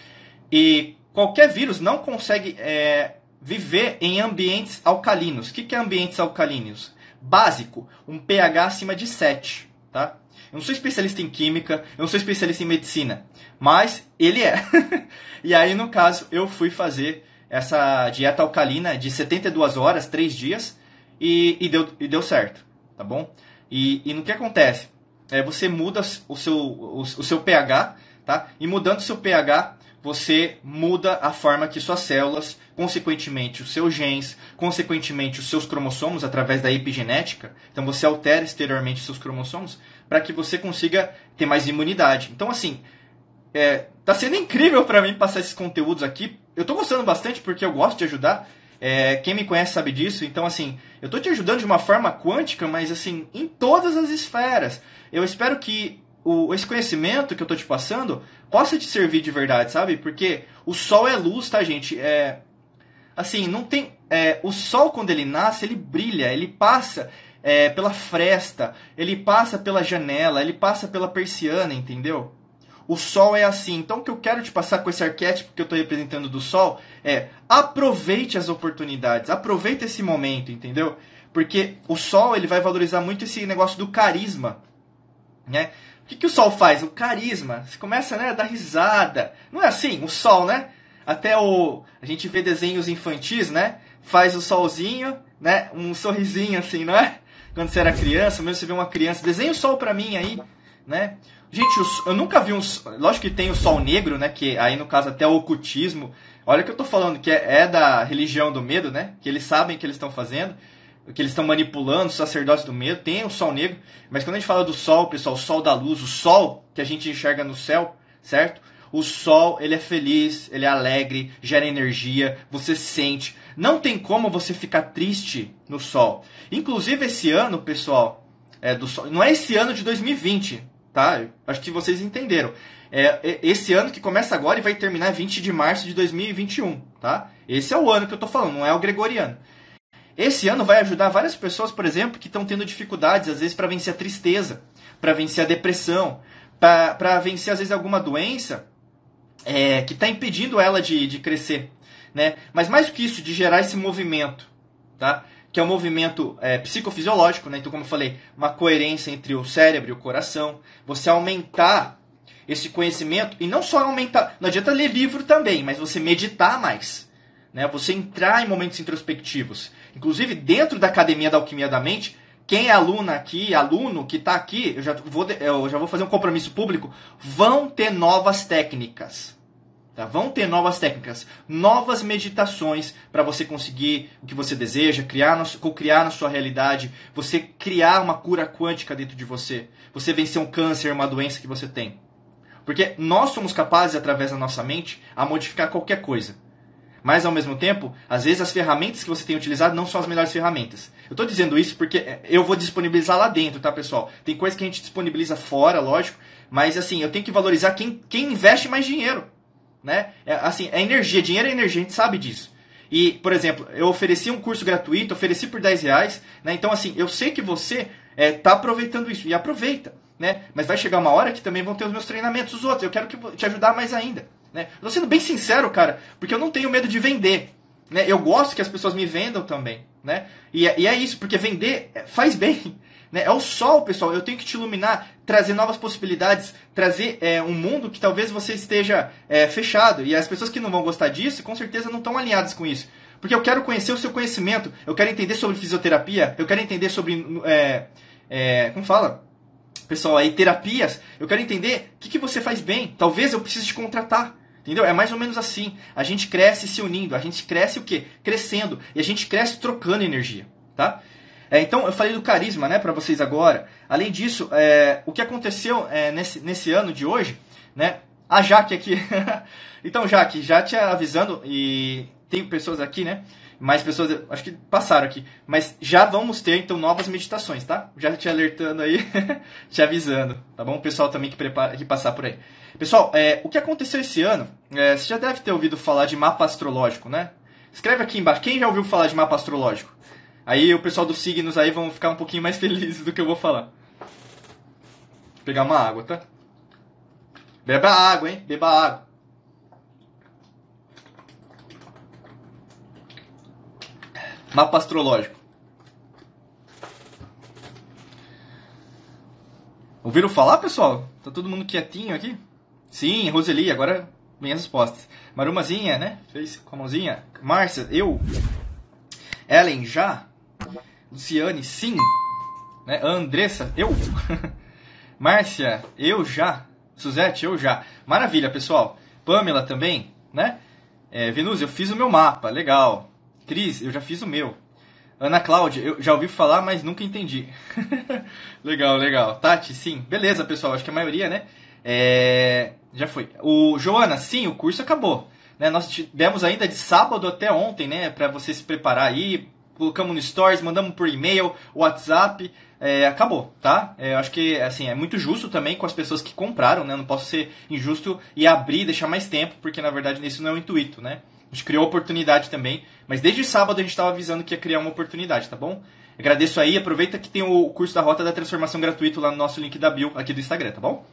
[SPEAKER 1] E qualquer vírus não consegue é, viver em ambientes alcalinos. O que, que é ambientes alcalinos? Básico, um pH acima de 7, tá? Eu não sou especialista em química, eu não sou especialista em medicina, mas ele é. (laughs) e aí, no caso, eu fui fazer essa dieta alcalina de 72 horas, 3 dias, e, e, deu, e deu certo, tá bom? E, e no que acontece? É, você muda o seu, o, o seu pH, tá? E mudando o seu pH, você muda a forma que suas células, consequentemente os seus genes, consequentemente os seus cromossomos através da epigenética, então você altera exteriormente os seus cromossomos para que você consiga ter mais imunidade. Então assim, é, tá sendo incrível para mim passar esses conteúdos aqui. Eu tô gostando bastante porque eu gosto de ajudar. É, quem me conhece sabe disso. Então assim, eu tô te ajudando de uma forma quântica, mas assim, em todas as esferas. Eu espero que o, esse conhecimento que eu tô te passando possa te servir de verdade, sabe? Porque o sol é luz, tá, gente? É, assim, não tem. É, o sol, quando ele nasce, ele brilha, ele passa é, pela fresta, ele passa pela janela, ele passa pela persiana, entendeu? O sol é assim. Então, o que eu quero te passar com esse arquétipo que eu estou representando do sol é aproveite as oportunidades, aproveite esse momento, entendeu? Porque o sol ele vai valorizar muito esse negócio do carisma, né? O que, que o sol faz? O carisma. Você começa né, a dar risada. Não é assim? O sol, né? Até o. A gente vê desenhos infantis, né? Faz o solzinho, né? Um sorrisinho assim, não é? Quando você era criança, mesmo você vê uma criança, desenha o sol pra mim aí, né? Gente, eu nunca vi um. Lógico que tem o sol negro, né? Que aí no caso até o ocultismo. Olha o que eu tô falando, que é, é da religião do medo, né? Que eles sabem o que eles estão fazendo que eles estão manipulando, os sacerdotes do medo, tem o sol negro, mas quando a gente fala do sol, pessoal, o sol da luz, o sol que a gente enxerga no céu, certo? O sol, ele é feliz, ele é alegre, gera energia, você sente. Não tem como você ficar triste no sol. Inclusive esse ano, pessoal, é do sol, não é esse ano de 2020, tá? Acho que vocês entenderam. É esse ano que começa agora e vai terminar 20 de março de 2021, tá? Esse é o ano que eu tô falando, não é o gregoriano. Esse ano vai ajudar várias pessoas, por exemplo, que estão tendo dificuldades, às vezes, para vencer a tristeza, para vencer a depressão, para vencer, às vezes, alguma doença é, que está impedindo ela de, de crescer. Né? Mas mais do que isso, de gerar esse movimento, tá? que é um movimento é, psicofisiológico, né? então, como eu falei, uma coerência entre o cérebro e o coração, você aumentar esse conhecimento, e não só aumentar, não adianta ler livro também, mas você meditar mais, né? você entrar em momentos introspectivos. Inclusive, dentro da Academia da Alquimia da Mente, quem é aluna aqui, aluno que está aqui, eu já, vou, eu já vou fazer um compromisso público, vão ter novas técnicas. Tá? Vão ter novas técnicas, novas meditações para você conseguir o que você deseja, criar, criar na sua realidade, você criar uma cura quântica dentro de você, você vencer um câncer, uma doença que você tem. Porque nós somos capazes, através da nossa mente, a modificar qualquer coisa. Mas ao mesmo tempo, às vezes as ferramentas que você tem utilizado não são as melhores ferramentas. Eu estou dizendo isso porque eu vou disponibilizar lá dentro, tá, pessoal? Tem coisa que a gente disponibiliza fora, lógico, mas assim, eu tenho que valorizar quem, quem investe mais dinheiro, né? É, assim, é energia, dinheiro é energia, a gente sabe disso. E, por exemplo, eu ofereci um curso gratuito, ofereci por 10 reais, né? Então, assim, eu sei que você está é, tá aproveitando isso, e aproveita, né? Mas vai chegar uma hora que também vão ter os meus treinamentos, os outros, eu quero que, te ajudar mais ainda. Né? Eu tô sendo bem sincero, cara, porque eu não tenho medo de vender. Né? Eu gosto que as pessoas me vendam também. Né? E, é, e é isso, porque vender faz bem. (laughs) Né? É o sol, pessoal. Eu tenho que te iluminar, trazer novas possibilidades, trazer é, um mundo que talvez você esteja é, fechado. E as pessoas que não vão gostar disso, com certeza não estão alinhadas com isso. Porque eu quero conhecer o seu conhecimento, eu quero entender sobre fisioterapia, eu quero entender sobre. É, é, como fala? Pessoal, aí, terapias. Eu quero entender o que, que você faz bem. Talvez eu precise te contratar. Entendeu? É mais ou menos assim. A gente cresce se unindo. A gente cresce o quê? Crescendo. E a gente cresce trocando energia. Tá? É, então, eu falei do carisma, né, para vocês agora. Além disso, é, o que aconteceu é, nesse, nesse ano de hoje, né? A Jaque aqui. (laughs) então, Jaque, já te avisando, e tem pessoas aqui, né? Mais pessoas, acho que passaram aqui. Mas já vamos ter, então, novas meditações, tá? Já te alertando aí, (laughs) te avisando, tá bom? O pessoal também que, prepara, que passar por aí. Pessoal, é, o que aconteceu esse ano, é, você já deve ter ouvido falar de mapa astrológico, né? Escreve aqui embaixo, quem já ouviu falar de mapa astrológico? Aí o pessoal dos signos aí vão ficar um pouquinho mais (laughs) felizes do que eu vou falar. Vou pegar uma água, tá? Beba água, hein? Beba água. Mapa astrológico. Ouviram falar, pessoal? Tá todo mundo quietinho aqui? Sim, Roseli, agora vem as respostas. Marumazinha, né? Fez com a mãozinha. Márcia, eu. Ellen, já. Luciane, sim. Né? Andressa, eu. (laughs) Márcia, eu já. Suzete, eu já. Maravilha, pessoal. Pamela também, né? É, Venus, eu fiz o meu mapa, legal. Cris, eu já fiz o meu. Ana Cláudia, eu já ouvi falar, mas nunca entendi. (laughs) legal, legal. Tati, sim. Beleza, pessoal, acho que a maioria, né? É... Já foi. O Joana, sim, o curso acabou. Né? Nós demos ainda de sábado até ontem, né? Para você se preparar aí, colocamos no Stories, mandamos por e-mail, WhatsApp, é, acabou, tá? É, eu acho que assim é muito justo também com as pessoas que compraram, né? Não posso ser injusto e abrir, deixar mais tempo, porque na verdade isso não é o intuito, né? A gente criou oportunidade também, mas desde sábado a gente estava avisando que ia criar uma oportunidade, tá bom? Agradeço aí, aproveita que tem o curso da Rota da Transformação gratuito lá no nosso link da bio aqui do Instagram, tá bom?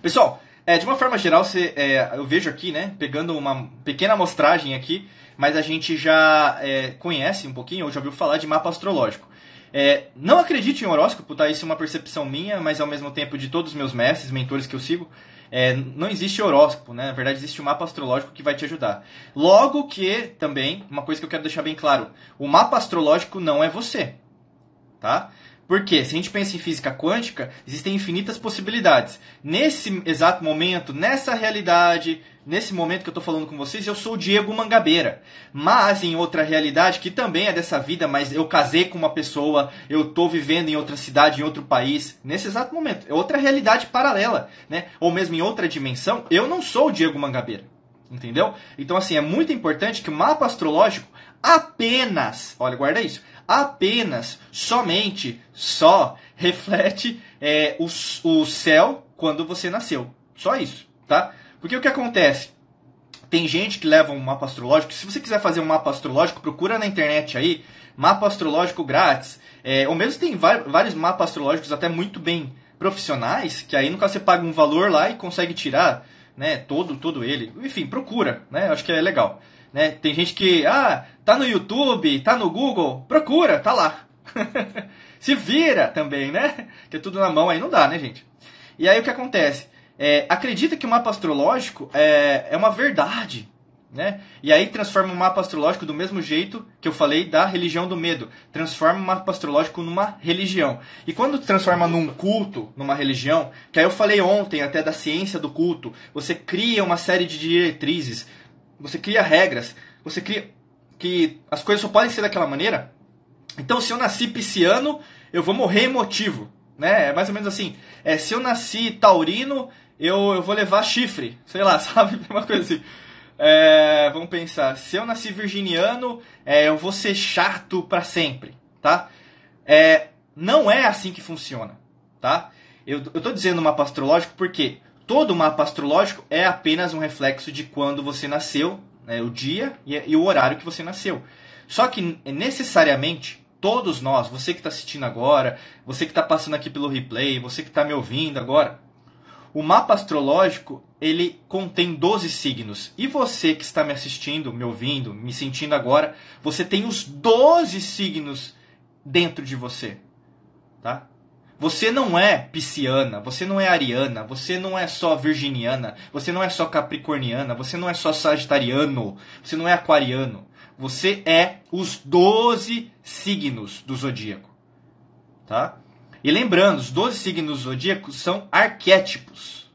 [SPEAKER 1] Pessoal, é, de uma forma geral, você, é, eu vejo aqui, né, pegando uma pequena amostragem aqui, mas a gente já é, conhece um pouquinho, ou já ouviu falar de mapa astrológico. É, não acredite em horóscopo, tá? Isso é uma percepção minha, mas ao mesmo tempo de todos os meus mestres, mentores que eu sigo. É, não existe horóscopo, né? Na verdade, existe um mapa astrológico que vai te ajudar. Logo que, também, uma coisa que eu quero deixar bem claro: o mapa astrológico não é você, tá? Porque se a gente pensa em física quântica, existem infinitas possibilidades. Nesse exato momento, nessa realidade, nesse momento que eu estou falando com vocês, eu sou o Diego Mangabeira. Mas em outra realidade, que também é dessa vida, mas eu casei com uma pessoa, eu estou vivendo em outra cidade, em outro país, nesse exato momento. É outra realidade paralela, né? Ou mesmo em outra dimensão, eu não sou o Diego Mangabeira. Entendeu? Então, assim, é muito importante que o mapa astrológico apenas, olha, guarda isso, apenas, somente, só reflete é, o, o céu quando você nasceu. Só isso, tá? Porque o que acontece? Tem gente que leva um mapa astrológico. Se você quiser fazer um mapa astrológico, procura na internet aí, mapa astrológico grátis. É, ou mesmo tem vários mapas astrológicos até muito bem profissionais, que aí caso você paga um valor lá e consegue tirar né, todo, todo ele. Enfim, procura, né? Acho que é legal. Né? Tem gente que, ah, tá no YouTube, tá no Google, procura, tá lá. (laughs) Se vira também, né? Que é tudo na mão aí não dá, né, gente? E aí o que acontece? É, acredita que o mapa astrológico é, é uma verdade, né? E aí transforma o mapa astrológico do mesmo jeito que eu falei da religião do medo. Transforma o mapa astrológico numa religião. E quando transforma num culto, numa religião, que aí eu falei ontem até da ciência do culto, você cria uma série de diretrizes, você cria regras, você cria que as coisas só podem ser daquela maneira. Então, se eu nasci pisciano, eu vou morrer emotivo, né? É mais ou menos assim. É, se eu nasci taurino, eu, eu vou levar chifre, sei lá, (laughs) sabe? Uma coisa assim. É, vamos pensar, se eu nasci virginiano, é, eu vou ser chato para sempre, tá? É, não é assim que funciona, tá? Eu, eu tô dizendo mapa astrológico porque todo mapa astrológico é apenas um reflexo de quando você nasceu, né, o dia e, o horário que você nasceu. Só que necessariamente todos nós, você que está assistindo agora, você que está passando aqui pelo replay, você que está me ouvindo agora, o mapa astrológico ele contém 12 signos. E você que está me assistindo, me ouvindo, me sentindo agora, você tem os 12 signos dentro de você. tá? Você não é pisciana, você não é ariana, você não é só virginiana, você não é só capricorniana, você não é só sagitariano, você não é aquariano. Você é os 12 signos do zodíaco. Tá? E lembrando, os 12 signos do zodíaco são arquétipos.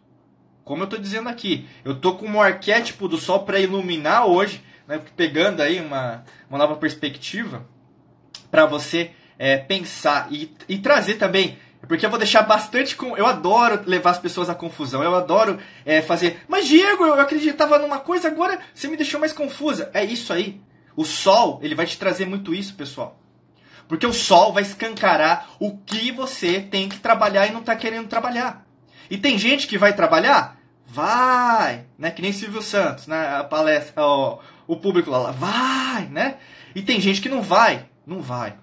[SPEAKER 1] Como eu estou dizendo aqui, eu estou com um arquétipo do Sol para iluminar hoje, né, pegando aí uma, uma nova perspectiva para você é, pensar e, e trazer também porque eu vou deixar bastante com. Eu adoro levar as pessoas à confusão. Eu adoro é, fazer. Mas, Diego, eu acreditava numa coisa, agora você me deixou mais confusa. É isso aí. O sol, ele vai te trazer muito isso, pessoal. Porque o sol vai escancarar o que você tem que trabalhar e não está querendo trabalhar. E tem gente que vai trabalhar? Vai! Né? Que nem Silvio Santos, né? A palestra, ó, o público lá, vai, né? E tem gente que não vai. Não vai.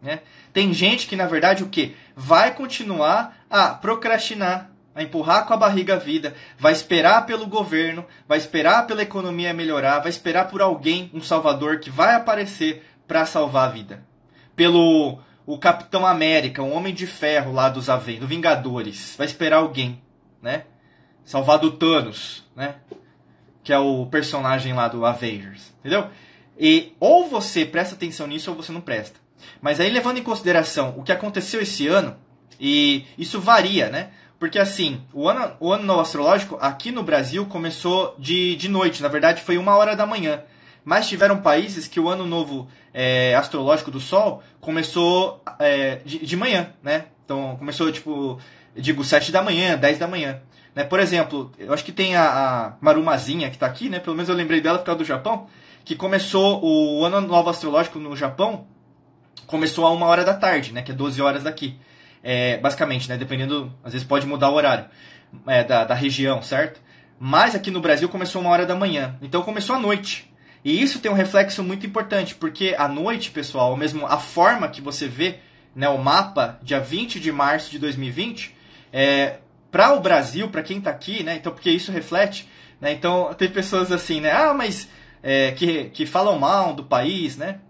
[SPEAKER 1] Né? Tem gente que, na verdade, o que? Vai continuar a procrastinar, a empurrar com a barriga a vida, vai esperar pelo governo, vai esperar pela economia melhorar, vai esperar por alguém, um salvador que vai aparecer para salvar a vida. Pelo o Capitão América, um homem de ferro lá dos Aven, do Vingadores, vai esperar alguém, né? Salvar do Thanos, né? Que é o personagem lá do Avengers, entendeu? E ou você presta atenção nisso ou você não presta. Mas aí levando em consideração o que aconteceu esse ano, e isso varia, né? Porque assim, o ano, o ano novo astrológico aqui no Brasil começou de, de noite, na verdade foi uma hora da manhã. Mas tiveram países que o ano novo é, astrológico do Sol começou é, de, de manhã, né? Então começou tipo, digo, 7 da manhã, 10 da manhã. Né? Por exemplo, eu acho que tem a, a Marumazinha que está aqui, né? Pelo menos eu lembrei dela por causa do Japão, que começou o ano novo astrológico no Japão começou a uma hora da tarde, né? Que é 12 horas daqui. É, basicamente, né? Dependendo, às vezes pode mudar o horário é, da, da região, certo? Mas aqui no Brasil começou uma hora da manhã. Então começou à noite. E isso tem um reflexo muito importante, porque à noite, pessoal, mesmo a forma que você vê né, o mapa, dia 20 de março de 2020, é, para o Brasil, para quem está aqui, né, então porque isso reflete, né, então tem pessoas assim, né, ah, mas é, que, que falam mal do país, né,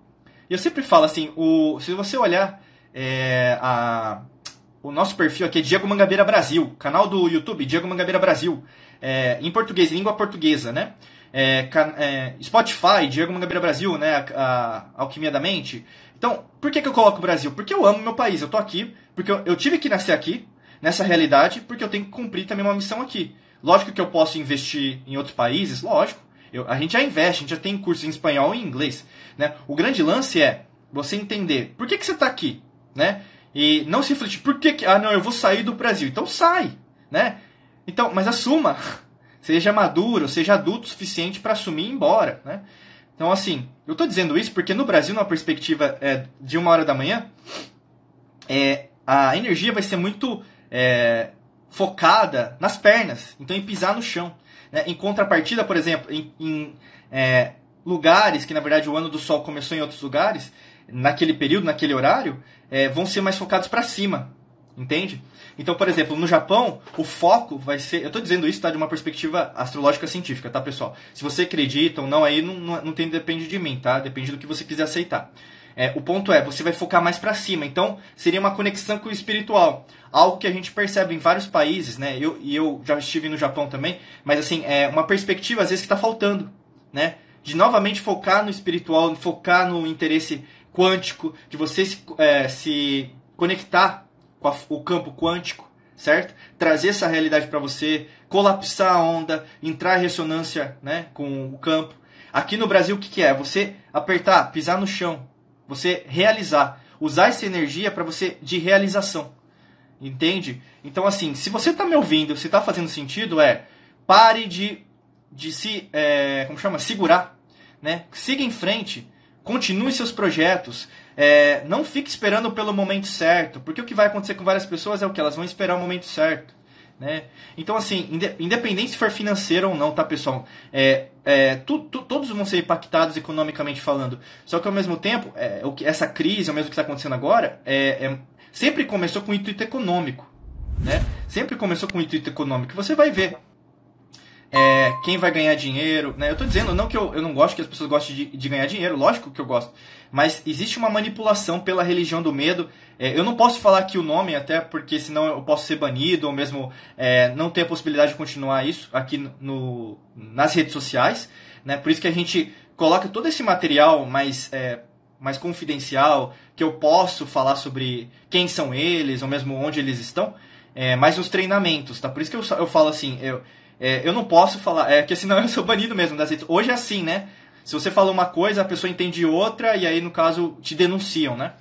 [SPEAKER 1] e eu sempre falo assim, o, se você olhar é, a, o nosso perfil aqui é Diego Mangabeira Brasil, canal do YouTube Diego Mangabeira Brasil, é, em português, língua portuguesa, né? É, é, Spotify, Diego Mangabeira Brasil, né? A, a, Alquimia da Mente. Então, por que, que eu coloco o Brasil? Porque eu amo meu país, eu tô aqui, porque eu, eu tive que nascer aqui, nessa realidade, porque eu tenho que cumprir também uma missão aqui. Lógico que eu posso investir em outros países, lógico. Eu, a gente já investe, a gente já tem cursos em espanhol e em inglês. Né? O grande lance é você entender por que, que você está aqui, né? E não se refletir, por que, que. Ah, não, eu vou sair do Brasil. Então sai, né? Então, mas assuma. (laughs) Seja maduro, seja adulto o suficiente para assumir e ir embora, né? Então, assim, eu estou dizendo isso porque no Brasil, numa perspectiva é, de uma hora da manhã, é, a energia vai ser muito é, focada nas pernas, então em pisar no chão. Né? Em contrapartida, por exemplo, em, em é, lugares que na verdade o ano do Sol começou em outros lugares, naquele período, naquele horário, é, vão ser mais focados para cima, entende? Então, por exemplo, no Japão, o foco vai ser. Eu estou dizendo isso tá, de uma perspectiva astrológica científica, tá, pessoal? Se você acredita ou não, aí não, não, não tem, depende de mim, tá? Depende do que você quiser aceitar. É, o ponto é, você vai focar mais para cima. Então, seria uma conexão com o espiritual. Algo que a gente percebe em vários países, né? Eu, e eu já estive no Japão também, mas assim, é uma perspectiva às vezes que está faltando, né? De novamente focar no espiritual, focar no interesse quântico, de você se, é, se conectar com a, o campo quântico, certo? Trazer essa realidade para você, colapsar a onda, entrar em ressonância né, com o campo. Aqui no Brasil, o que, que é? Você apertar, pisar no chão, você realizar, usar essa energia para você de realização. Entende? Então, assim, se você está me ouvindo, se está fazendo sentido, é pare de, de se, é, como chama, segurar, né? Siga em frente, continue seus projetos, é, não fique esperando pelo momento certo, porque o que vai acontecer com várias pessoas é o que elas vão esperar o momento certo. Né? Então, assim, independente se for financeiro ou não, tá, pessoal? É, é, tu, tu, todos vão ser impactados economicamente falando. Só que, ao mesmo tempo, é, o que, essa crise, ao mesmo que está acontecendo agora, é, é, sempre começou com intuito econômico. Né? Sempre começou com intuito econômico. Você vai ver. É, quem vai ganhar dinheiro. Né? Eu tô dizendo não que eu, eu não gosto que as pessoas gostem de, de ganhar dinheiro, lógico que eu gosto. Mas existe uma manipulação pela religião do medo. É, eu não posso falar aqui o nome, até porque senão eu posso ser banido, ou mesmo é, não ter a possibilidade de continuar isso aqui no, nas redes sociais. Né? Por isso que a gente coloca todo esse material mais, é, mais confidencial, que eu posso falar sobre quem são eles, ou mesmo onde eles estão, é, mais nos treinamentos. Tá? Por isso que eu, eu falo assim, eu, é, eu não posso falar, é que senão (laughs) eu sou banido mesmo das redes. Hoje é assim, né? Se você fala uma coisa, a pessoa entende outra e aí, no caso, te denunciam, né?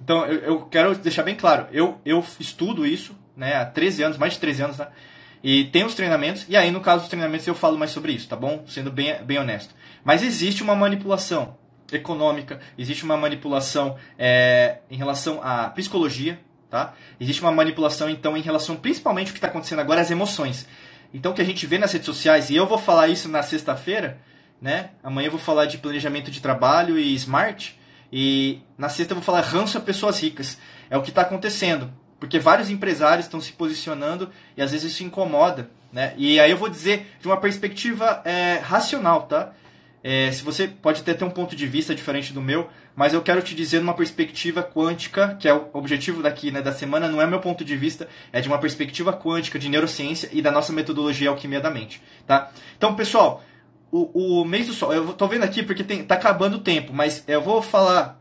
[SPEAKER 1] Então, eu, eu quero deixar bem claro, eu, eu estudo isso, né, há 13 anos, mais de 13 anos, né? E tem os treinamentos, e aí, no caso dos treinamentos, eu falo mais sobre isso, tá bom? Sendo bem, bem honesto. Mas existe uma manipulação econômica, existe uma manipulação é, em relação à psicologia, tá? Existe uma manipulação, então, em relação principalmente ao que está acontecendo agora, as emoções. Então, o que a gente vê nas redes sociais, e eu vou falar isso na sexta-feira, né? Amanhã eu vou falar de planejamento de trabalho e smart. E na sexta eu vou falar ranço a pessoas ricas. É o que está acontecendo. Porque vários empresários estão se posicionando e às vezes isso incomoda. Né? E aí eu vou dizer de uma perspectiva é, racional, tá? É, se você pode até ter um ponto de vista diferente do meu, mas eu quero te dizer numa perspectiva quântica, que é o objetivo daqui né, da semana, não é meu ponto de vista, é de uma perspectiva quântica de neurociência e da nossa metodologia alquimia da mente. Tá? Então, pessoal, o, o mês do sol, eu tô vendo aqui porque tem, tá acabando o tempo, mas eu vou falar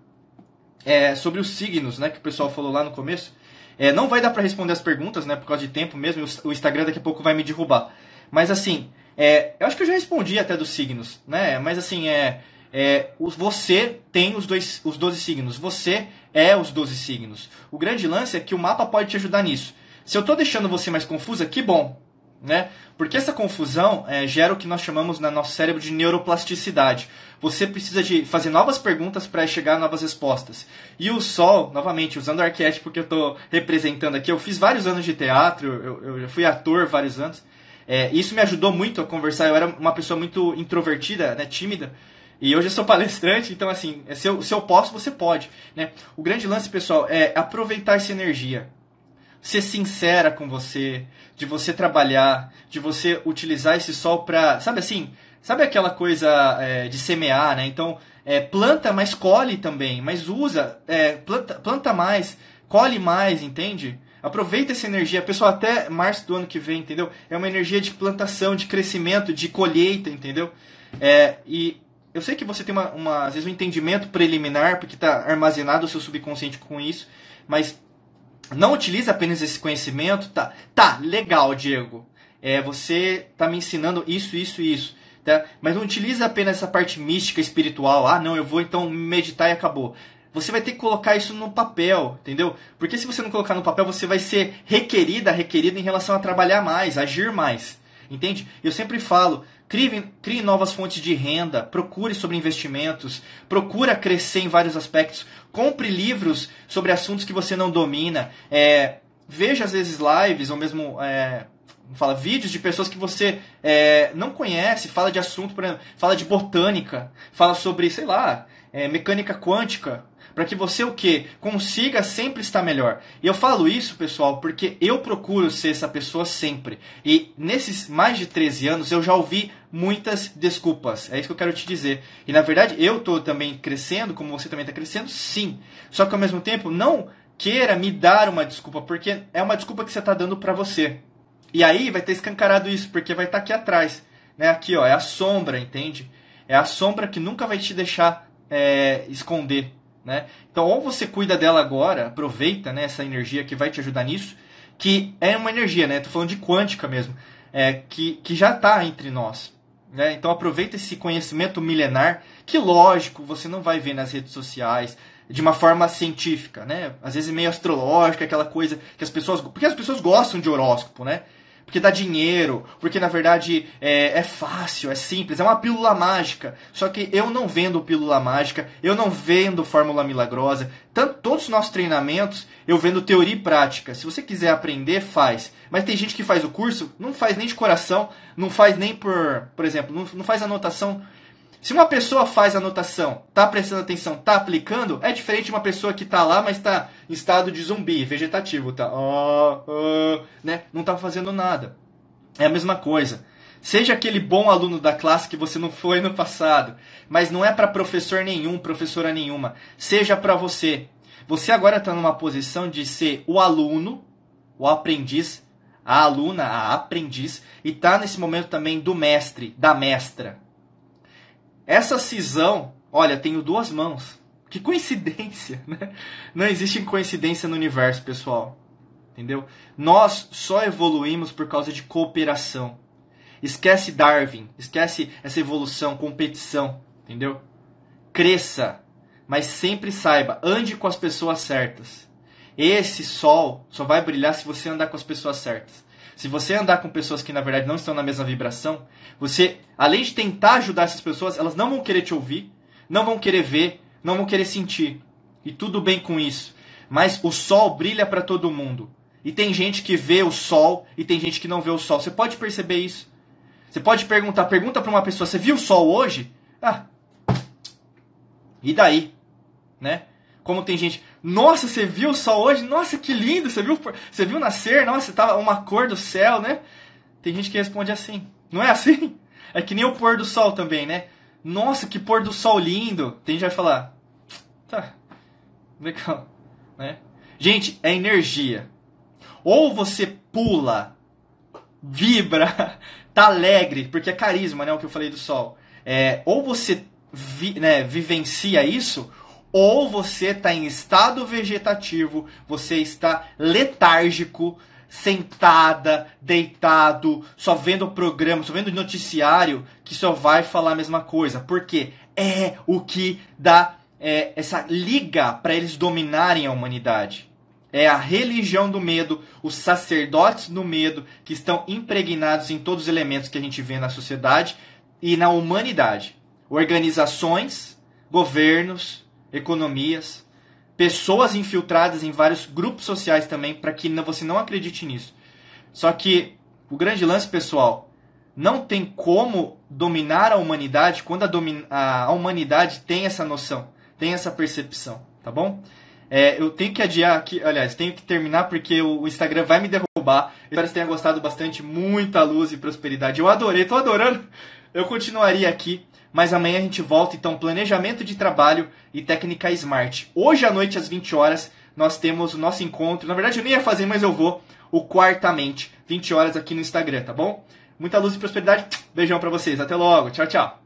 [SPEAKER 1] é, sobre os signos, né, que o pessoal falou lá no começo. É, não vai dar para responder as perguntas, né, por causa de tempo mesmo, o Instagram daqui a pouco vai me derrubar. Mas assim, é, eu acho que eu já respondi até dos signos, né? Mas assim, é, é, você tem os, dois, os 12 signos, você é os 12 signos. O grande lance é que o mapa pode te ajudar nisso. Se eu estou deixando você mais confusa, que bom, né? Porque essa confusão é, gera o que nós chamamos no nosso cérebro de neuroplasticidade. Você precisa de fazer novas perguntas para chegar a novas respostas. E o Sol, novamente, usando o arquétipo que eu estou representando aqui, eu fiz vários anos de teatro, eu, eu fui ator vários anos. É, isso me ajudou muito a conversar. Eu era uma pessoa muito introvertida, né, tímida. E hoje eu sou (laughs) palestrante, então assim, se eu, se eu posso, você pode. Né? O grande lance, pessoal, é aproveitar essa energia. Ser sincera com você, de você trabalhar, de você utilizar esse sol para, sabe assim, sabe aquela coisa é, de semear, né? Então, é, planta, mas colhe também, mas usa, é, planta, planta mais, colhe mais, entende? Aproveita essa energia, pessoal, até março do ano que vem, entendeu? É uma energia de plantação, de crescimento, de colheita, entendeu? É, e eu sei que você tem uma, uma, às vezes um entendimento preliminar, porque está armazenado o seu subconsciente com isso, mas não utilize apenas esse conhecimento, tá? Tá, legal, Diego. É, você tá me ensinando isso, isso isso. Tá? Mas não utilize apenas essa parte mística, espiritual. Ah, não, eu vou então meditar e acabou você vai ter que colocar isso no papel, entendeu? Porque se você não colocar no papel, você vai ser requerida, requerida em relação a trabalhar mais, agir mais. Entende? Eu sempre falo, crie, crie novas fontes de renda, procure sobre investimentos, procura crescer em vários aspectos, compre livros sobre assuntos que você não domina, é, veja às vezes lives ou mesmo é, fala vídeos de pessoas que você é, não conhece, fala de assunto, por exemplo, fala de botânica, fala sobre, sei lá, é, mecânica quântica, para que você o que consiga sempre estar melhor. E eu falo isso, pessoal, porque eu procuro ser essa pessoa sempre. E nesses mais de 13 anos eu já ouvi muitas desculpas. É isso que eu quero te dizer. E na verdade eu estou também crescendo, como você também está crescendo, sim. Só que ao mesmo tempo não queira me dar uma desculpa, porque é uma desculpa que você está dando para você. E aí vai ter escancarado isso, porque vai estar tá aqui atrás. Né? Aqui, ó, é a sombra, entende? É a sombra que nunca vai te deixar é, esconder. Né? Então, ou você cuida dela agora, aproveita né, essa energia que vai te ajudar nisso, que é uma energia, né? Tô falando de quântica mesmo, é, que, que já está entre nós. Né? Então aproveita esse conhecimento milenar, que lógico, você não vai ver nas redes sociais de uma forma científica, né? Às vezes meio astrológica, aquela coisa que as pessoas. Porque as pessoas gostam de horóscopo, né? Porque dá dinheiro, porque na verdade é, é, fácil, é simples, é uma pílula mágica. Só que eu não vendo pílula mágica, eu não vendo fórmula milagrosa. Tanto, todos os nossos treinamentos eu vendo teoria e prática. Se você quiser aprender, faz. Mas tem gente que faz o curso, não faz nem de coração, não faz nem por, por exemplo, não, não faz anotação se uma pessoa faz anotação, tá prestando atenção, tá aplicando, é diferente de uma pessoa que tá lá, mas tá em estado de zumbi, vegetativo, tá, uh, uh, né? Não tá fazendo nada. É a mesma coisa. Seja aquele bom aluno da classe que você não foi no passado, mas não é para professor nenhum, professora nenhuma. Seja para você. Você agora está numa posição de ser o aluno, o aprendiz, a aluna, a aprendiz, e está nesse momento também do mestre, da mestra. Essa cisão, olha, tenho duas mãos. Que coincidência, (laughs) né? Não existe coincidência no universo, pessoal. Entendeu? Nós só evoluímos por causa de cooperação. Esquece Darwin, esquece essa evolução, competição, entendeu? Cresça, mas sempre saiba, ande com as pessoas certas. Esse sol só vai brilhar se você andar com as pessoas certas. Se você andar com pessoas que na verdade não estão na mesma vibração, você, além de tentar ajudar essas pessoas, elas não vão querer te ouvir, não vão querer ver, não vão querer sentir. E tudo bem com isso. Mas o sol brilha para todo mundo. E tem gente que vê o sol e tem gente que não vê o sol. Você pode perceber isso. Você pode perguntar, pergunta para uma pessoa, você viu o sol hoje? Ah. E daí? Né? Como tem gente, nossa, você viu o sol hoje? Nossa, que lindo! Você viu, você viu nascer? Nossa, tava uma cor do céu, né? Tem gente que responde assim. Não é assim? É que nem o pôr do sol também, né? Nossa, que pôr do sol lindo! Tem gente que vai falar, tá, legal, né? Gente, é energia. Ou você pula, vibra, (laughs) tá alegre, porque é carisma, né? O que eu falei do sol. É, ou você vi, né, vivencia isso, ou você está em estado vegetativo, você está letárgico, sentada, deitado, só vendo o programa, só vendo o noticiário, que só vai falar a mesma coisa. Porque é o que dá é, essa liga para eles dominarem a humanidade. É a religião do medo, os sacerdotes do medo, que estão impregnados em todos os elementos que a gente vê na sociedade e na humanidade. Organizações, governos, economias, pessoas infiltradas em vários grupos sociais também, para que você não acredite nisso. Só que o grande lance, pessoal, não tem como dominar a humanidade quando a, a humanidade tem essa noção, tem essa percepção, tá bom? É, eu tenho que adiar aqui, aliás, tenho que terminar porque o Instagram vai me derrubar. Espero que tenha gostado bastante, muita luz e prosperidade. Eu adorei, tô adorando. Eu continuaria aqui mas amanhã a gente volta. Então, planejamento de trabalho e técnica smart. Hoje à noite, às 20 horas, nós temos o nosso encontro. Na verdade, eu nem ia fazer, mas eu vou. O Quartamente, 20 horas aqui no Instagram, tá bom? Muita luz e prosperidade. Beijão para vocês. Até logo. Tchau, tchau.